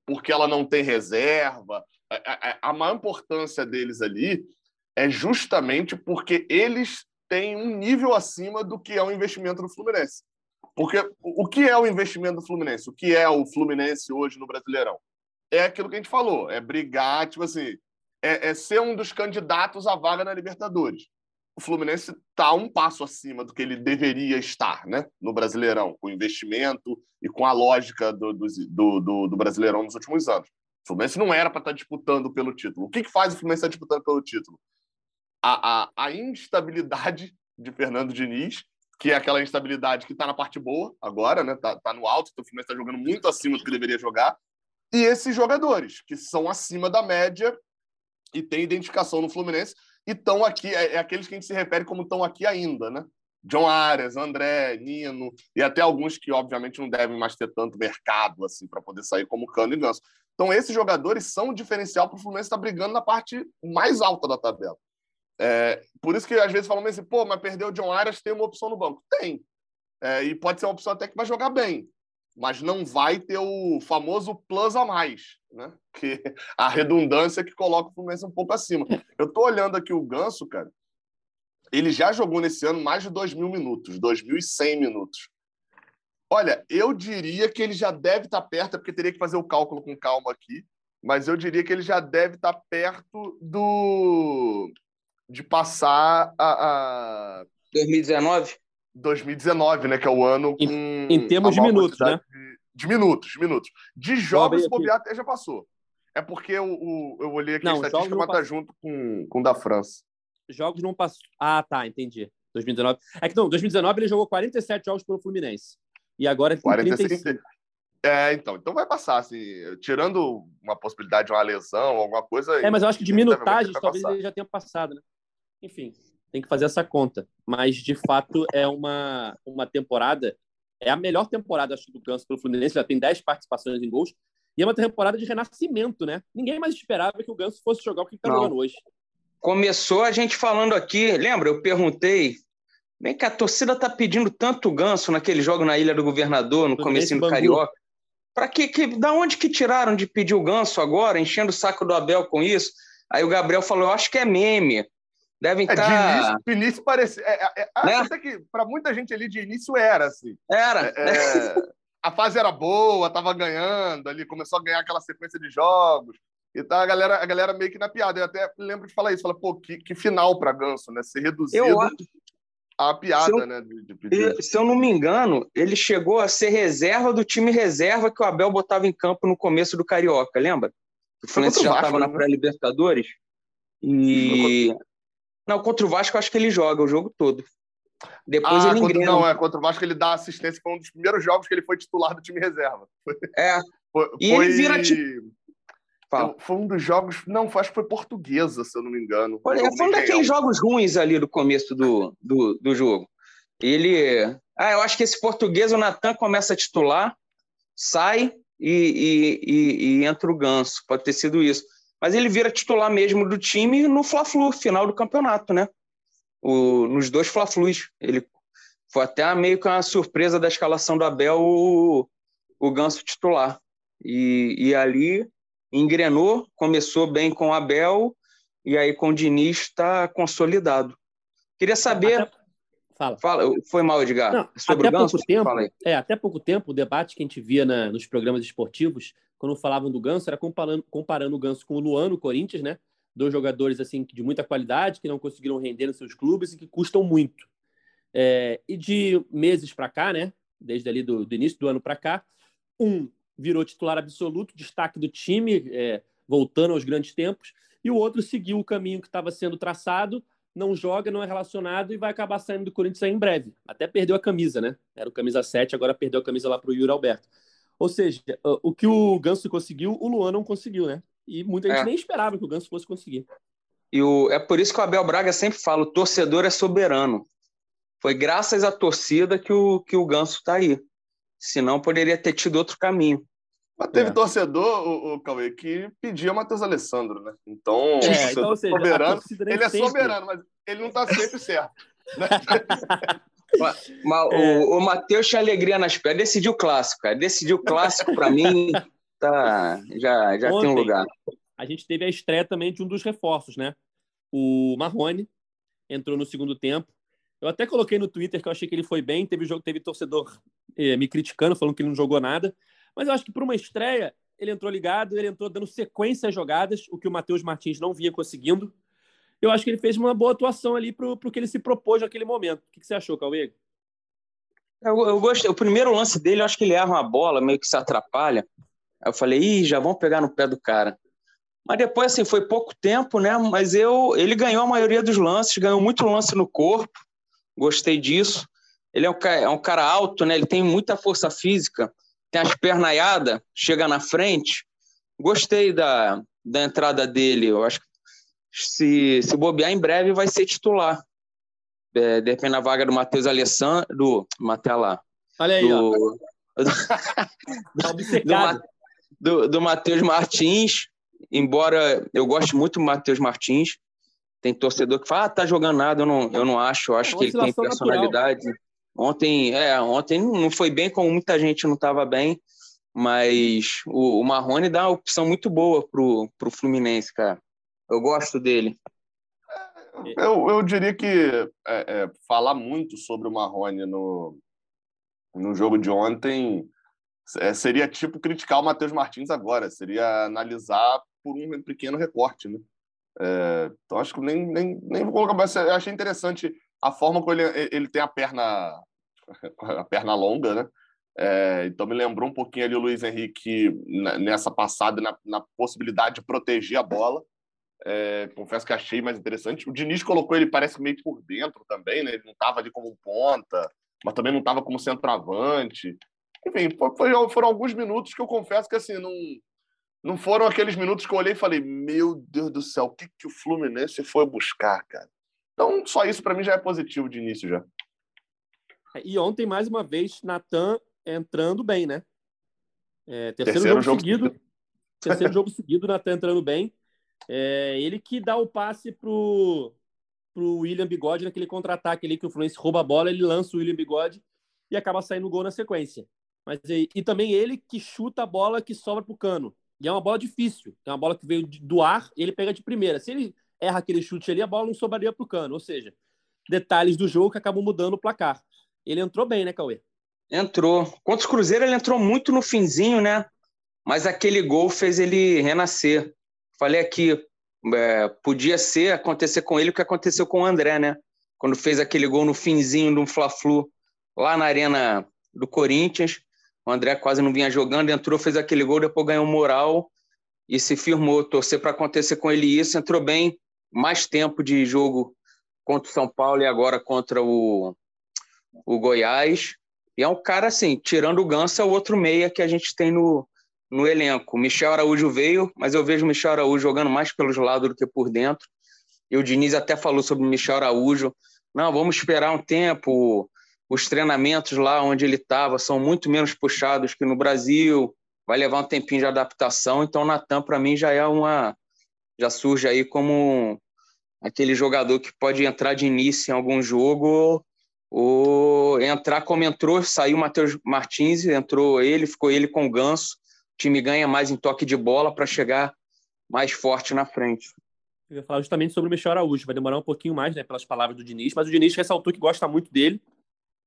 porque ela não tem reserva. A, a, a maior importância deles ali é justamente porque eles têm um nível acima do que é o investimento do Fluminense. Porque o que é o investimento do Fluminense? O que é o Fluminense hoje no Brasileirão? É aquilo que a gente falou, é brigar, tipo assim, é, é ser um dos candidatos à vaga na Libertadores. O Fluminense está um passo acima do que ele deveria estar né, no Brasileirão, com investimento e com a lógica do, do, do, do Brasileirão nos últimos anos. O Fluminense não era para estar tá disputando pelo título. O que, que faz o Fluminense estar tá disputando pelo título? A, a, a instabilidade de Fernando Diniz que é aquela instabilidade que está na parte boa agora, né? Tá, tá no alto, então o Fluminense está jogando muito acima do que deveria jogar. E esses jogadores, que são acima da média e têm identificação no Fluminense, e estão aqui, é, é, aqueles que a gente se refere como estão aqui ainda, né? John Arias, André, Nino, e até alguns que, obviamente, não devem mais ter tanto mercado assim para poder sair como Cano e Ganso. Então, esses jogadores são o diferencial para o Fluminense estar tá brigando na parte mais alta da tabela. É, por isso que às vezes falam assim, pô, mas perdeu o John Arias, tem uma opção no banco. Tem. É, e pode ser uma opção até que vai jogar bem, mas não vai ter o famoso plus a mais, né? Que a redundância que coloca o Fluminense um pouco acima. Eu tô olhando aqui o Ganso, cara. Ele já jogou nesse ano mais de 2 mil minutos, 2.100 minutos. Olha, eu diria que ele já deve estar tá perto, porque teria que fazer o cálculo com calma aqui, mas eu diria que ele já deve estar tá perto do de passar a, a... 2019? 2019, né? Que é o ano com. Em, em termos de minutos, né? De, de, minutos, de minutos. De jogos, o bobear até já passou. É porque o, o, eu olhei aqui não, a estatística, mas tá junto com, com da França. Jogos não passou. Ah, tá, entendi. 2019. É que não, 2019 ele jogou 47 jogos pelo Fluminense. E agora ele tem 45. 35. É, então, então vai passar, assim, tirando uma possibilidade de uma lesão, alguma coisa. É, mas eu acho que de minutagem talvez ele já tenha passado, né? Enfim, tem que fazer essa conta. Mas, de fato, é uma, uma temporada. É a melhor temporada, acho, do Ganso pelo Fluminense. Já tem 10 participações em gols. E é uma temporada de renascimento, né? Ninguém mais esperava que o Ganso fosse jogar o que está jogando hoje. Começou a gente falando aqui, lembra? Eu perguntei. Vem que a torcida tá pedindo tanto ganso naquele jogo na Ilha do Governador, no começo do Carioca. Para que, que, da onde que tiraram de pedir o ganso agora, enchendo o saco do Abel com isso? Aí o Gabriel falou: eu acho que é meme. Devem estar. É, tá... de início, parecia. É, é, é né? Até que para muita gente ali de início era assim. Era. É, é, a fase era boa, tava ganhando ali, começou a ganhar aquela sequência de jogos. E tá a galera, a galera meio que na piada. Eu até lembro de falar isso. Fala, pô, que, que final para Ganso, né? Ser reduzido eu, a piada, eu, né? De, de se eu não me engano, ele chegou a ser reserva do time reserva que o Abel botava em campo no começo do Carioca, lembra? O Fluminense já estava na né? pré-Libertadores. E. Não, contra o Vasco eu acho que ele joga o jogo todo. Depois ah, ele contra, Não, é contra o Vasco ele dá assistência. Foi um dos primeiros jogos que ele foi titular do time reserva. É. Foi, e foi... ele vira tipo. Foi um dos jogos. Não, acho que foi portuguesa, se eu não me engano. Foi, foi um daqueles jogos ruins ali do começo do, do, do jogo. Ele. Ah, eu acho que esse português, o Natan começa a titular, sai e, e, e, e entra o Ganso. Pode ter sido isso. Mas ele vira titular mesmo do time no Fla-Flu, final do campeonato, né? O, nos dois Fla-Flus. Ele foi até meio que uma surpresa da escalação do Abel o, o Ganso titular. E, e ali engrenou, começou bem com o Abel e aí com o Diniz está consolidado. Queria saber. Até... Fala. Fala. Foi mal, Edgar. Não, Sobre até o Ganso? Pouco tempo, é, até pouco tempo, o debate que a gente via na, nos programas esportivos, quando falavam do Ganso, era comparando, comparando o Ganso com o Luan no Corinthians, né? Dois jogadores assim de muita qualidade, que não conseguiram render nos seus clubes e que custam muito. É, e de meses para cá, né? Desde ali do, do início do ano para cá, um virou titular absoluto, destaque do time, é, voltando aos grandes tempos, e o outro seguiu o caminho que estava sendo traçado, não joga, não é relacionado e vai acabar saindo do Corinthians em breve. Até perdeu a camisa, né? Era o camisa 7, agora perdeu a camisa lá para o Yuri Alberto. Ou seja, o que o Ganso conseguiu, o Luan não conseguiu, né? E muita gente é. nem esperava que o Ganso fosse conseguir. E o, é por isso que o Abel Braga sempre fala: o torcedor é soberano. Foi graças à torcida que o, que o Ganso está aí. Senão poderia ter tido outro caminho. Mas teve é. torcedor, o, o Cauê, que pedia Matheus Alessandro, né? Então, é, então seja, soberano, ele é sempre... soberano, mas ele não está sempre certo. Né? mas, mas é. o, o Matheus tinha alegria nas pernas, decidiu o clássico, cara. Decidiu o clássico para mim, tá, já, já Ontem, tem um lugar. A gente teve a estreia também de um dos reforços, né? O Marrone entrou no segundo tempo. Eu até coloquei no Twitter que eu achei que ele foi bem. Teve jogo, teve torcedor eh, me criticando, falando que ele não jogou nada. Mas eu acho que para uma estreia, ele entrou ligado, ele entrou dando sequência às jogadas, o que o Matheus Martins não vinha conseguindo. Eu acho que ele fez uma boa atuação ali para o que ele se propôs naquele momento. O que, você achou, Cauê? Eu, eu gostei. O primeiro lance dele, eu acho que ele erra uma bola, meio que se atrapalha. Aí eu falei, ih, já vão pegar no pé do cara. Mas depois, assim, foi pouco tempo, né? Mas eu, ele ganhou a maioria dos lances, ganhou muito lance no corpo. Gostei disso. Ele é um, é um cara alto, né? Ele tem muita força física tem as pernaiadas, chega na frente. Gostei da, da entrada dele. Eu acho que se, se bobear em breve vai ser titular. É, depende da vaga do Matheus Alessandro, do Matheus lá. Olha aí, do, ó. Tá do, do, do Matheus Martins, embora eu goste muito do Matheus Martins, tem torcedor que fala, ah, tá jogando nada, eu não, eu não acho, eu acho que ele tem personalidade. Natural. Ontem, é, ontem não foi bem, como muita gente não estava bem, mas o, o Marrone dá uma opção muito boa pro, pro Fluminense, cara. Eu gosto dele. Eu, eu diria que é, é, falar muito sobre o Marrone no, no jogo de ontem é, seria tipo criticar o Matheus Martins agora, seria analisar por um pequeno recorte, né? É, então acho que nem, nem, nem vou colocar, mas eu achei interessante a forma como ele, ele tem a perna a perna longa, né? É, então me lembrou um pouquinho ali o Luiz Henrique nessa passada, na, na possibilidade de proteger a bola. É, confesso que achei mais interessante. O Diniz colocou ele, parece meio por dentro também, né? Ele não estava ali como ponta, mas também não estava como centroavante. Enfim, foi, foram alguns minutos que eu confesso que assim, não, não foram aqueles minutos que eu olhei e falei: Meu Deus do céu, o que, que o Fluminense foi buscar, cara? Então, só isso para mim já é positivo de início já. E ontem, mais uma vez, Natan entrando bem, né? É, terceiro, terceiro, jogo, jogo seguido. seguido. terceiro jogo seguido, Natan entrando bem. É, ele que dá o passe pro, pro William Bigode naquele contra-ataque ali que o Fluminense rouba a bola, ele lança o William Bigode e acaba saindo o gol na sequência. Mas, e, e também ele que chuta a bola que sobra para o cano. E é uma bola difícil. É uma bola que veio do ar ele pega de primeira. Se ele erra aquele chute ali, a bola não sobraria para o cano. Ou seja, detalhes do jogo que acabam mudando o placar. Ele entrou bem, né, Cauê? Entrou. Contra o Cruzeiro, ele entrou muito no finzinho, né? Mas aquele gol fez ele renascer. Falei aqui, é, podia ser acontecer com ele o que aconteceu com o André, né? Quando fez aquele gol no finzinho do Fla-Flu, lá na arena do Corinthians. O André quase não vinha jogando, entrou, fez aquele gol, depois ganhou moral e se firmou. Torcer para acontecer com ele isso. Entrou bem, mais tempo de jogo contra o São Paulo e agora contra o, o Goiás. E é um cara assim, tirando o Ganso, é o outro meia que a gente tem no, no elenco. Michel Araújo veio, mas eu vejo Michel Araújo jogando mais pelos lados do que por dentro. E o Diniz até falou sobre o Michel Araújo. Não, vamos esperar um tempo. Os treinamentos lá onde ele estava são muito menos puxados que no Brasil. Vai levar um tempinho de adaptação. Então, o Natan, para mim, já é uma. Já surge aí como aquele jogador que pode entrar de início em algum jogo ou entrar como entrou, saiu o Matheus Martins, entrou ele, ficou ele com o Ganso. Time ganha mais em toque de bola para chegar mais forte na frente. Eu ia falar justamente sobre o Michel Araújo. Vai demorar um pouquinho mais, né, pelas palavras do Diniz, mas o Diniz ressaltou que gosta muito dele.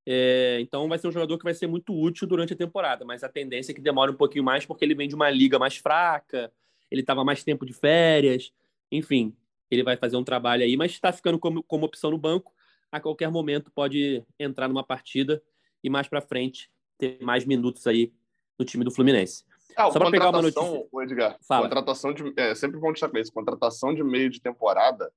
É, então vai ser um jogador que vai ser muito útil durante a temporada, mas a tendência é que demore um pouquinho mais porque ele vem de uma liga mais fraca, ele estava mais tempo de férias, enfim, ele vai fazer um trabalho aí, mas está ficando como, como opção no banco a qualquer momento pode entrar numa partida e mais para frente ter mais minutos aí no time do Fluminense. Ah, Só para pegar uma notícia. Edgar, Fala. contratação de. É, sempre bom destacar isso. Contratação de meio de temporada,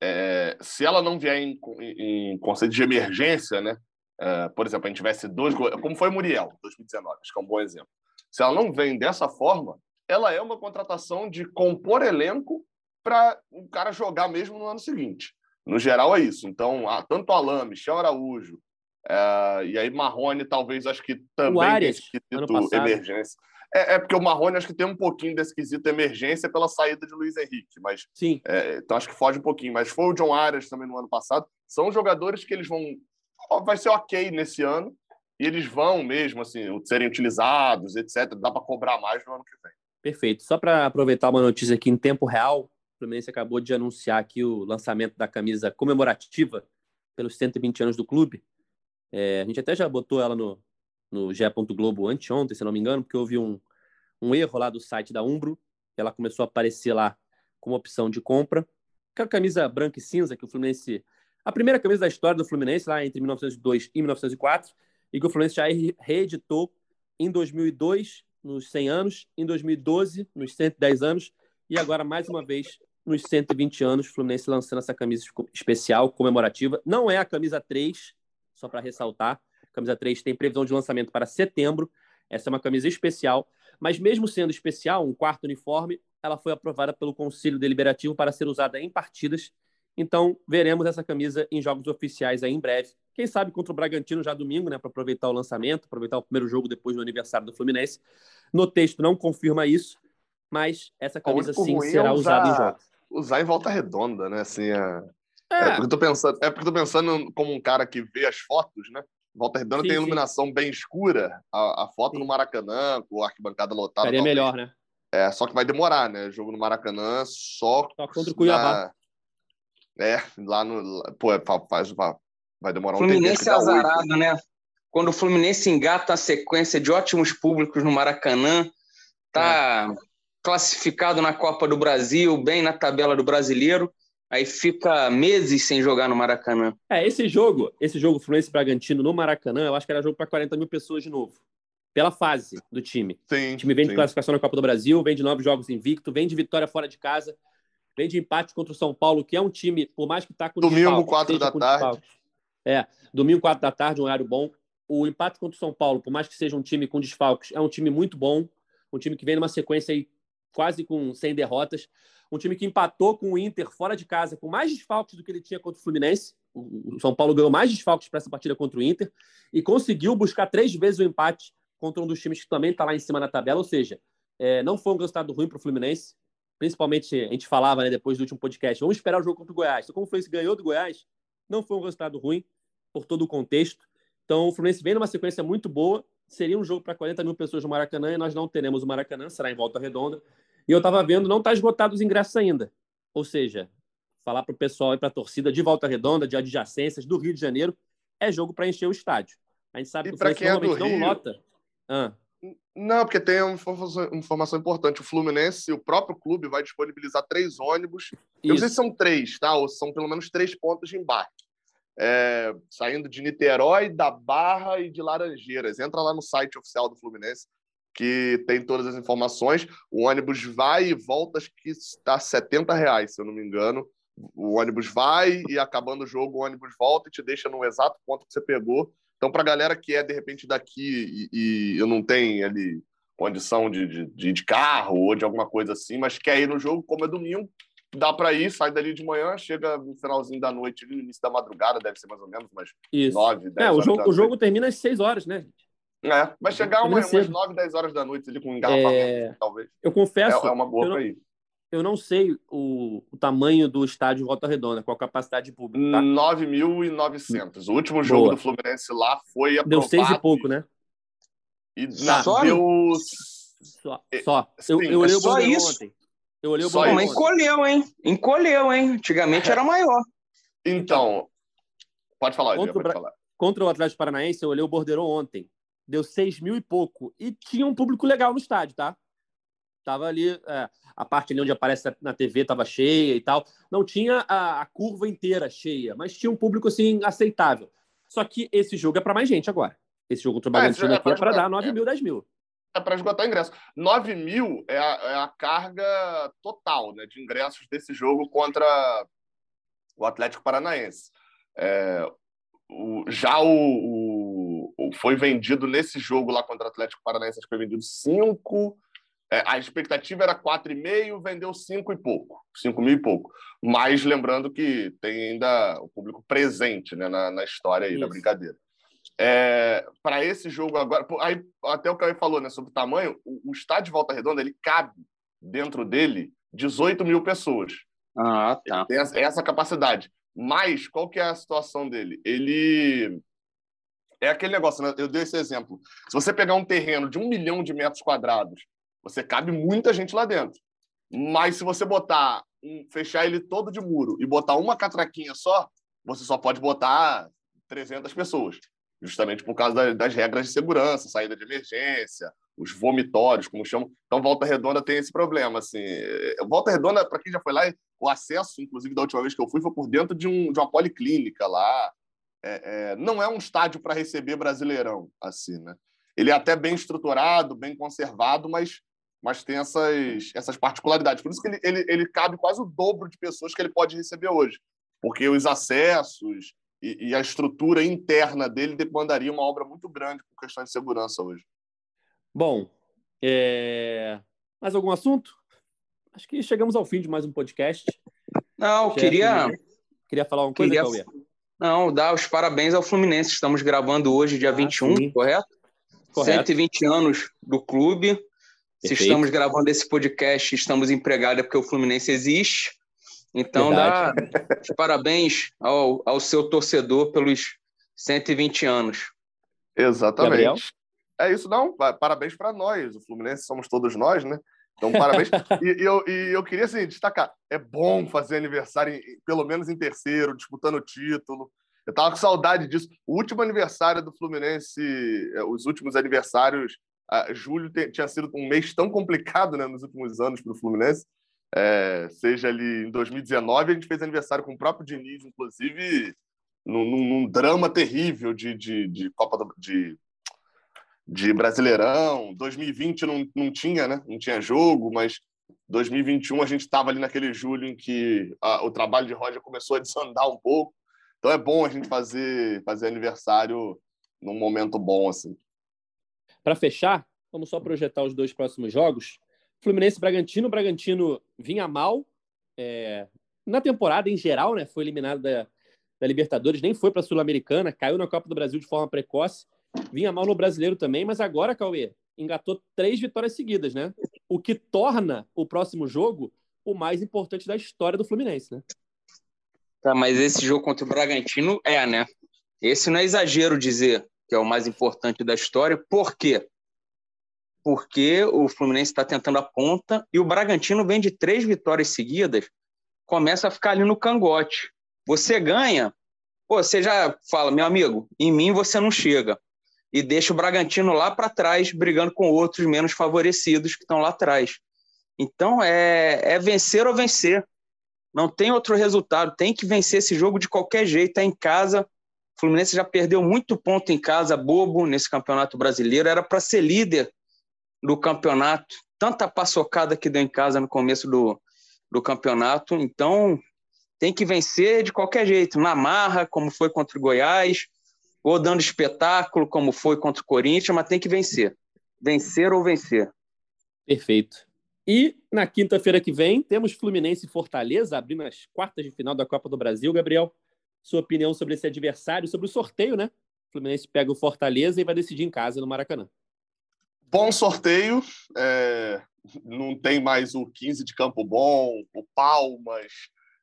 é, se ela não vier em, em, em conceito de emergência, né? É, por exemplo, a gente tivesse dois como foi Muriel, 2019, acho que é um bom exemplo. Se ela não vem dessa forma, ela é uma contratação de compor elenco para o cara jogar mesmo no ano seguinte. No geral é isso. Então, ah, tanto Alain, Michel Araújo, é, e aí Marrone talvez acho que também quesito emergência. É, é, porque o Marrone acho que tem um pouquinho desse quesito emergência pela saída de Luiz Henrique, mas Sim. É, então acho que foge um pouquinho. Mas foi o John Arias também no ano passado. São jogadores que eles vão vai ser ok nesse ano e eles vão mesmo assim serem utilizados, etc. Dá para cobrar mais no ano que vem. Perfeito. Só para aproveitar uma notícia aqui em tempo real, o Fluminense acabou de anunciar aqui o lançamento da camisa comemorativa pelos 120 anos do clube. É, a gente até já botou ela no, no GE. Globo anteontem, se não me engano, porque houve um, um erro lá do site da Umbro. Ela começou a aparecer lá como opção de compra. Aquela camisa branca e cinza que o Fluminense. A primeira camisa da história do Fluminense, lá entre 1902 e 1904, e que o Fluminense já reeditou em 2002, nos 100 anos, em 2012, nos 110 anos, e agora, mais uma vez, nos 120 anos, Fluminense lançando essa camisa especial, comemorativa. Não é a camisa 3, só para ressaltar. Camisa 3 tem previsão de lançamento para setembro. Essa é uma camisa especial. Mas, mesmo sendo especial, um quarto uniforme, ela foi aprovada pelo Conselho Deliberativo para ser usada em partidas. Então, veremos essa camisa em jogos oficiais aí em breve. Quem sabe contra o Bragantino já domingo, né, para aproveitar o lançamento, aproveitar o primeiro jogo depois do aniversário do Fluminense. No texto não confirma isso, mas essa camisa sim será é usar, usada em jogos. Usar em volta redonda, né? Assim, é... É. é. porque tô pensando, é porque tô pensando como um cara que vê as fotos, né? Volta Redonda sim, tem iluminação sim. bem escura. A, a foto sim. no Maracanã, com a arquibancada lotada. Seria melhor, né? É, só que vai demorar, né? Jogo no Maracanã só. Só contra o Cuiabá. Na... É, lá no. Pô, é, faz, vai demorar um tempo. Fluminense azarado, né? Quando o Fluminense engata a sequência de ótimos públicos no Maracanã, tá. É classificado na Copa do Brasil, bem na tabela do brasileiro, aí fica meses sem jogar no Maracanã. É, esse jogo, esse jogo Fluminense Bragantino no Maracanã, eu acho que era jogo para 40 mil pessoas de novo. Pela fase do time. Sim, o time vem sim. de classificação na Copa do Brasil, vem de nove jogos invicto, vem de vitória fora de casa, vem de empate contra o São Paulo, que é um time, por mais que está com Domingo, desfalque, quatro da tarde. É, domingo, quatro da tarde, um horário bom. O empate contra o São Paulo, por mais que seja um time com desfalques, é um time muito bom, um time que vem numa sequência aí quase com 100 derrotas. Um time que empatou com o Inter fora de casa, com mais desfalques do que ele tinha contra o Fluminense. O São Paulo ganhou mais desfalques para essa partida contra o Inter e conseguiu buscar três vezes o empate contra um dos times que também está lá em cima na tabela. Ou seja, é, não foi um resultado ruim para o Fluminense. Principalmente, a gente falava né, depois do último podcast, vamos esperar o jogo contra o Goiás. Então, como o Fluminense ganhou do Goiás, não foi um resultado ruim por todo o contexto. Então, o Fluminense vem numa sequência muito boa seria um jogo para 40 mil pessoas no Maracanã e nós não teremos o Maracanã, será em volta redonda. E eu estava vendo, não está esgotado os ingressos ainda. Ou seja, falar para o pessoal e para a torcida de volta redonda, de adjacências do Rio de Janeiro, é jogo para encher o estádio. A gente sabe E que o Fluminense é normalmente não Rio- lota. Ah, Não, porque tem uma informação, informação importante. O Fluminense, o próprio clube, vai disponibilizar três ônibus. Eu não sei se isso. são três, tá? Ou são pelo menos três pontos de embarque. É, saindo de Niterói, da Barra e de Laranjeiras. Entra lá no site oficial do Fluminense, que tem todas as informações. O ônibus vai e volta, acho que está 70 reais, se eu não me engano. O ônibus vai e acabando o jogo, o ônibus volta e te deixa no exato ponto que você pegou. Então, para a galera que é, de repente, daqui e, e eu não tenho ali condição de, de, de carro ou de alguma coisa assim, mas quer ir no jogo, como é domingo, dá para ir, sai dali de manhã, chega no finalzinho da noite, no início da madrugada, deve ser mais ou menos Isso. 9, 10 É, o jogo, o jogo termina às 6 horas, né, gente? É, vai chegar termina umas, umas cedo. 9, 10 horas da noite ali com um engarrafamento, É, talvez. Eu É, confesso, é uma boa eu, não, para ir. eu não sei o, o tamanho do estádio Volta Redonda, qual a capacidade de público, tá? 9.900. O último jogo Boa. do Fluminense lá foi Deu aprovado. seis e pouco, né? E Tá. Só? deu Só. É, só. Eu, sim, eu olhei é o só isso? ontem. Eu olhei o Só mas encolheu, hein? Encolheu, hein? Antigamente era maior. Então, pode falar, Contra o pode falar. Contra o Atlético Paranaense, eu olhei o Bordeiro ontem. Deu 6 mil e pouco. E tinha um público legal no estádio, tá? Tava ali, é, a parte ali onde aparece na TV tava cheia e tal. Não tinha a, a curva inteira cheia, mas tinha um público, assim, aceitável. Só que esse jogo é para mais gente agora. Esse jogo contra o Bragantino é aqui é pra para dar jogar. 9 mil, 10 mil. É para esgotar ingresso. 9 mil é a, é a carga total né, de ingressos desse jogo contra o Atlético Paranaense. É, o- já o- o- foi vendido nesse jogo lá contra o Atlético Paranaense, acho que foi vendido 5. a expectativa era 4,5, vendeu 5 e pouco, 5 mil e pouco. Mas lembrando que tem ainda o público presente né, na, na história aí da Isso. brincadeira. para esse jogo agora, aí até o Caio falou né, sobre o tamanho, o, o estádio de Volta Redonda ele cabe dentro dele 18 mil pessoas. Ah, tá. Tem essa, essa capacidade. Mas qual que é a situação dele? Ele é aquele negócio, né? Eu dei esse exemplo. Se você pegar um terreno de um milhão de metros quadrados, você cabe muita gente lá dentro. Mas se você botar, um- fechar ele todo de muro e botar uma catraquinha só, você só pode botar 300 pessoas. Justamente por causa da- das regras de segurança, saída de emergência, os vomitórios, como chamam. Então, Volta Redonda tem esse problema. Assim. É, Volta Redonda, para quem já foi lá, o acesso, inclusive, da última vez que eu fui, foi por dentro de, um, de uma policlínica lá. É, é, não é um estádio para receber brasileirão, assim, né? Ele é até bem estruturado, bem conservado, mas, mas tem essas, essas particularidades. Por isso que ele, ele, ele cabe quase o dobro de pessoas que ele pode receber hoje. Porque os acessos e, e a estrutura interna dele demandaria uma obra muito grande por questão de segurança hoje. Bom, é... mais algum assunto? Acho que chegamos ao fim de mais um podcast. Não, Chefe, queria, Queria falar uma coisa, Queria- Cauê? Não, dar os parabéns ao Fluminense. Estamos gravando hoje, dia Ah, 21, sim. correto? Correto. 120 anos do clube. Se Perfeito. estamos gravando esse podcast, estamos empregados é porque o Fluminense existe. Então, dá os parabéns ao, ao seu torcedor pelos 120 anos. Exatamente. Gabriel? É isso, não. Pa- Parabéns para nós. O Fluminense somos todos nós, né? Então, parabéns. e, e eu, e eu queria assim, destacar: é bom fazer aniversário, em- pelo menos em terceiro, disputando o título. Eu tava com saudade disso. O último aniversário do Fluminense, eh, os últimos aniversários, julho te- tinha sido um mês tão complicado né, nos últimos anos para o Fluminense. É, seja ali em 2019, a gente fez aniversário com o próprio Diniz, inclusive, num- num drama terrível de, de, de Copa do, de, de Brasileirão. 2020 não, não tinha, né? Não tinha jogo, mas 2021 a gente estava ali naquele julho em que a- o trabalho de Roger começou a desandar um pouco. Então é bom a gente fazer, fazer aniversário num momento bom, assim. Para fechar, vamos só projetar os dois próximos jogos. Fluminense Bragantino. Bragantino vinha mal é, na temporada em geral, né? Foi eliminado da, da Libertadores, nem foi para a Sul-Americana, caiu na Copa do Brasil de forma precoce. Vinha mal no brasileiro também, mas agora, Cauê, engatou três vitórias seguidas, né? O que torna o próximo jogo o mais importante da história do Fluminense, né? Tá, mas esse jogo contra o Bragantino é, né? Esse não é exagero dizer. que é o mais importante da história. Por quê? Porque o Fluminense está tentando a ponta e o Bragantino vem de três vitórias seguidas, começa a ficar ali no cangote. Você ganha, pô, você já fala, meu amigo, em mim você não chega. E deixa o Bragantino lá para trás, brigando com outros menos favorecidos que estão lá atrás. Então é, é vencer ou vencer. Não tem outro resultado. Tem que vencer esse jogo de qualquer jeito. É em casa. O Fluminense já perdeu muito ponto em casa, bobo, nesse campeonato brasileiro. Era para ser líder do campeonato. Tanta paçocada que deu em casa no começo do, do campeonato. Então, tem que vencer de qualquer jeito. Na marra, como foi contra o Goiás, ou dando espetáculo, como foi contra o Corinthians, mas tem que vencer. Vencer ou vencer. Perfeito. E na quinta-feira que vem, temos Fluminense e Fortaleza abrindo as quartas de final da Copa do Brasil. Gabriel, sua opinião sobre esse adversário, sobre o sorteio, né? O Fluminense pega o Fortaleza e vai decidir em casa no Maracanã. Bom sorteio. É... Não tem mais o 15 de campo bom, o Palmas,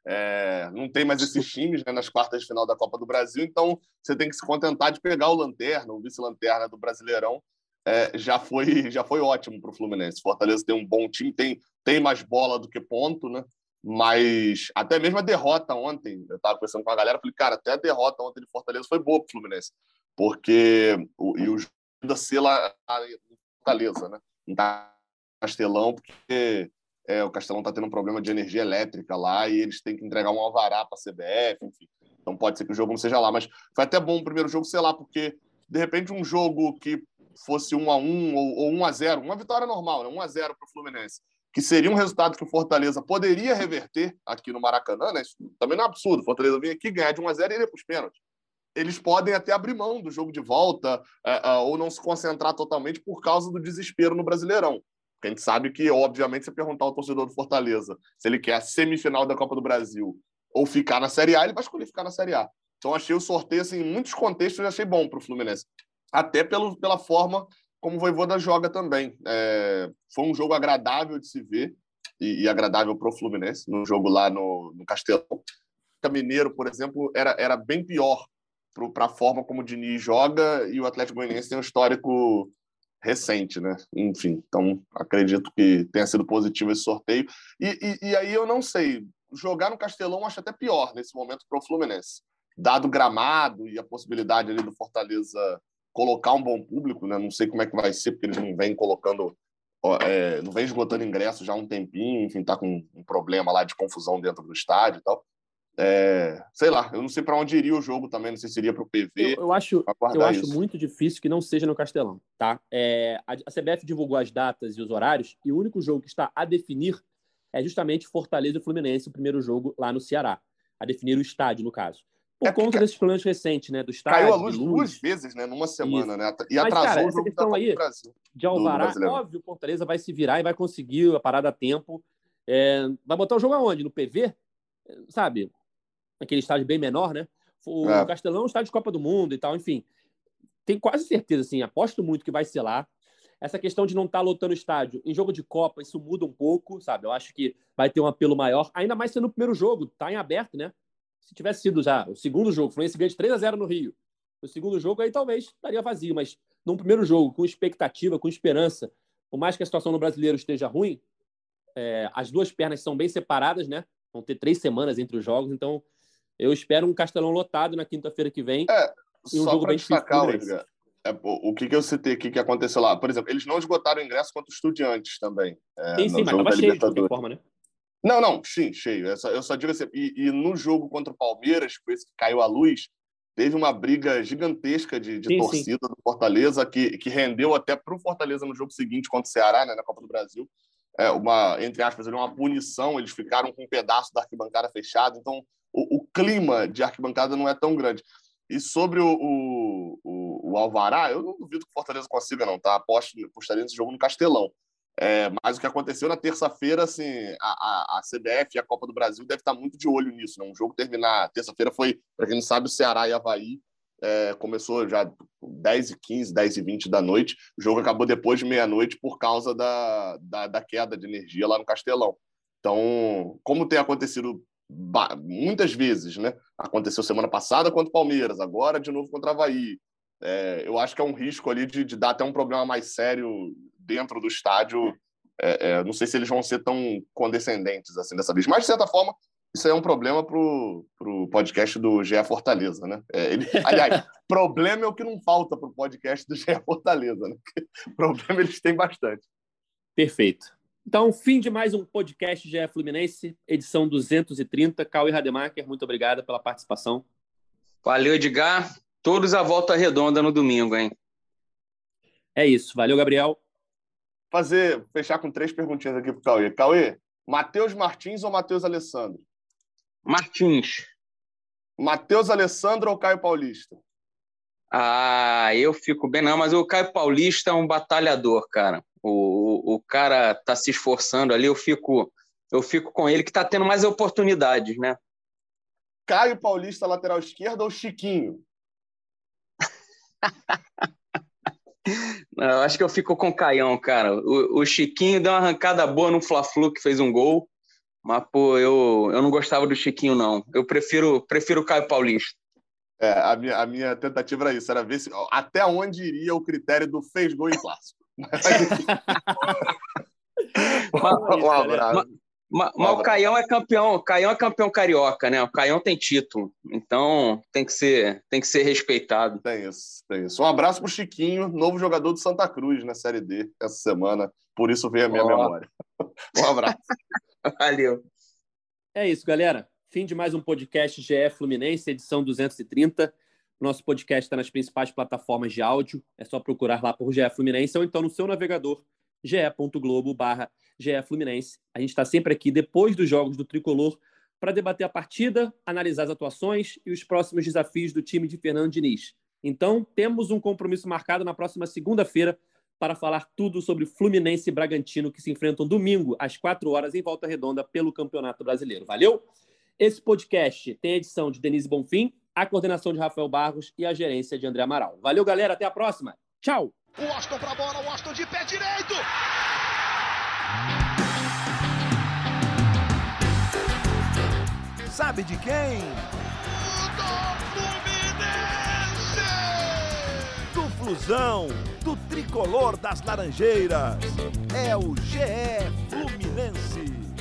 é... não tem mais esses times né, nas quartas de final da Copa do Brasil, então você tem que se contentar de pegar o Lanterna, o vice-lanterna do Brasileirão, é, já foi já foi ótimo para o Fluminense. Fortaleza tem um bom time, tem, tem mais bola do que ponto, né? Mas até mesmo a derrota ontem, eu estava conversando com a galera, falei, cara, até a derrota ontem de Fortaleza foi boa para o Fluminense, porque o, e o da Sela em Fortaleza, né? Não tá Castelão, porque é, o Castelão está tendo um problema de energia elétrica lá e eles têm que entregar um alvará para a CBF, enfim. Então pode ser que o jogo não seja lá, mas foi até bom o primeiro jogo, sei lá, porque de repente um jogo que fosse 1 a 1 ou, ou 1 a 0 uma vitória normal, né? 1 a 0 para o Fluminense, que seria um resultado que o Fortaleza poderia reverter aqui no Maracanã, né? Isso também não é absurdo. O Fortaleza vinha aqui ganhar de 1 a 0 e ir para os pênaltis. Eles podem até abrir mão do jogo de volta é, é, ou não se concentrar totalmente por causa do desespero no Brasileirão. Porque a gente sabe que, obviamente, se perguntar ao torcedor do Fortaleza se ele quer a semifinal da Copa do Brasil ou ficar na Série A, ele vai escolher ficar na Série A. Então, achei o sorteio, assim, em muitos contextos, achei bom para o Fluminense até pelo, pela forma como o Voivoda joga também. É, foi um jogo agradável de se ver e, e agradável para o Fluminense, no jogo lá no, no Castelão. Mineiro, por exemplo, era, era bem pior para a forma como o Diniz joga e o Atlético Goianiense tem um histórico recente, né? Enfim, então acredito que tenha sido positivo esse sorteio. E, e, e aí eu não sei, jogar no Castelão acho até pior nesse momento para o Fluminense. Dado o gramado e a possibilidade ali do Fortaleza colocar um bom público, né? Não sei como é que vai ser, porque eles não vêm colocando, é, não vêm esgotando ingressos já há um tempinho, enfim, tá com um problema lá de confusão dentro do estádio e tal. É, sei lá, eu não sei para onde iria o jogo também, não sei se iria para o PV. Eu, eu acho, eu acho muito difícil que não seja no Castelão, tá? É, a, a CBF divulgou as datas e os horários e o único jogo que está a definir é justamente Fortaleza e Fluminense, o primeiro jogo lá no Ceará, a definir o estádio, no caso. Por é conta desses problemas recentes, né? Do estádio. Caiu a luz, luz. duas vezes, né? Numa semana, Isso. né? E Mas, atrasou cara, o jogo questão aí de Alvará, óbvio, o Fortaleza vai se virar e vai conseguir a parada a tempo. É, vai botar o jogo aonde? No PV? Sabe? Aquele estádio bem menor, né? O é. Castelão é um estádio de Copa do Mundo e tal, enfim. Tenho quase certeza, assim, aposto muito que vai ser lá. Essa questão de não estar tá lotando o estádio em jogo de Copa, isso muda um pouco, sabe? Eu acho que vai ter um apelo maior, ainda mais sendo o primeiro jogo, tá em aberto, né? se tivesse sido já o segundo jogo, o Fluminense ganha de 3 a 0 no Rio. O segundo jogo aí talvez estaria vazio, mas num primeiro jogo, com expectativa, com esperança, por mais que a situação no brasileiro esteja ruim, é, as duas pernas são bem separadas, né? Vão ter três semanas entre os jogos, então eu espero um Castelão lotado na quinta-feira que vem. É, e um jogo bem destacar, Edgar, é, o que, que eu citei aqui que aconteceu lá? Por exemplo, eles não esgotaram o ingresso contra estudiantes também. É, sim, sim, mas estava cheio de qualquer forma, né? Não, não, sim, cheio. Eu só, eu só digo assim, e, e, no jogo contra o Palmeiras, com esse que caiu a luz, teve uma briga gigantesca de, de sim, torcida sim. do Fortaleza, que, que rendeu até para o Fortaleza no jogo seguinte contra o Ceará, né, na Copa do Brasil, é, uma, entre aspas, uma punição, eles ficaram com um pedaço da arquibancada fechado, então o, o clima de arquibancada não é tão grande. E sobre o, o, o, Alvará, eu não duvido que o Fortaleza consiga, não, tá? Aposto, apostaria nesse jogo no Castelão. É, mas o que aconteceu na terça-feira, assim, a, a, a, CBF e a Copa do Brasil deve estar muito de olho nisso. Né? Um jogo terminar. Terça-feira foi, para quem não sabe, o Ceará e Havaí. É, começou já 10 e 15, 10 e 20 da noite. O jogo acabou depois de meia-noite por causa da, da, da, queda de energia lá no Castelão. Então, como tem acontecido muitas vezes, né? Aconteceu semana passada contra o Palmeiras, agora de novo contra o Havaí. É, eu acho que é um risco ali de, de, dar até um problema mais sério dentro do estádio. É, é, não sei se eles vão ser tão condescendentes assim dessa vez, mas de certa forma isso é um problema para o podcast do GE Fortaleza, né? É, ele, aliás, problema é o que não falta para o podcast do GE Fortaleza, né? problema eles têm bastante. Perfeito. Então, fim de mais um podcast GE Fluminense, edição 230. Cauê Rademacher, muito obrigado pela participação. Valeu, Edgar. Todos à volta redonda no domingo, hein? É isso. Valeu, Gabriel. Fazer, fechar com três perguntinhas aqui para o Cauê. Cauê, Matheus Martins ou Matheus Alessandro? Martins. Matheus Alessandro ou Caio Paulista? Ah, eu fico bem, não, mas o Caio Paulista é um batalhador, cara. O, o, cara tá se esforçando ali, eu fico, eu fico com ele que tá tendo mais oportunidades, né? Caio Paulista, lateral esquerdo ou Chiquinho? não, eu acho que eu fico com o Caião, cara. O, o Chiquinho deu uma arrancada boa no Fla-Flu, que fez um gol. Mas, pô, eu, eu não gostava do Chiquinho, não. Eu prefiro, prefiro o Caio Paulista. É, a minha, a minha tentativa era isso, era ver se, até onde iria o critério do fez gol em clássico. um abraço. Mas, mas o Caião é campeão, o Caião é campeão carioca, né? O Caião tem título, então tem que ser, tem que ser respeitado. Tem isso, tem isso. Um abraço pro Chiquinho, novo jogador do Santa Cruz na Série D essa semana. Por isso veio a minha oh. memória. Um abraço. Valeu. É isso, galera. Fim de mais um podcast GE Fluminense, edição 230. Nosso podcast está nas principais plataformas de áudio. É só procurar lá por GE Fluminense ou então no seu navegador ge.globo barra Fluminense. A gente está sempre aqui depois dos jogos do Tricolor para debater a partida, analisar as atuações e os próximos desafios do time de Fernando Diniz. Então, temos um compromisso marcado na próxima segunda-feira para falar tudo sobre Fluminense e Bragantino, que se enfrentam domingo, às 4 horas, em Volta Redonda, pelo Campeonato Brasileiro. Valeu? Esse podcast tem a edição de Denise Bonfim, a coordenação de Rafael Barros e a gerência de André Amaral. Valeu, galera. Até a próxima. Tchau. O Austin para a bola, o Austin de pé direito. Sabe de quem? Do Flusão do tricolor das Laranjeiras. É o GE Fluminense.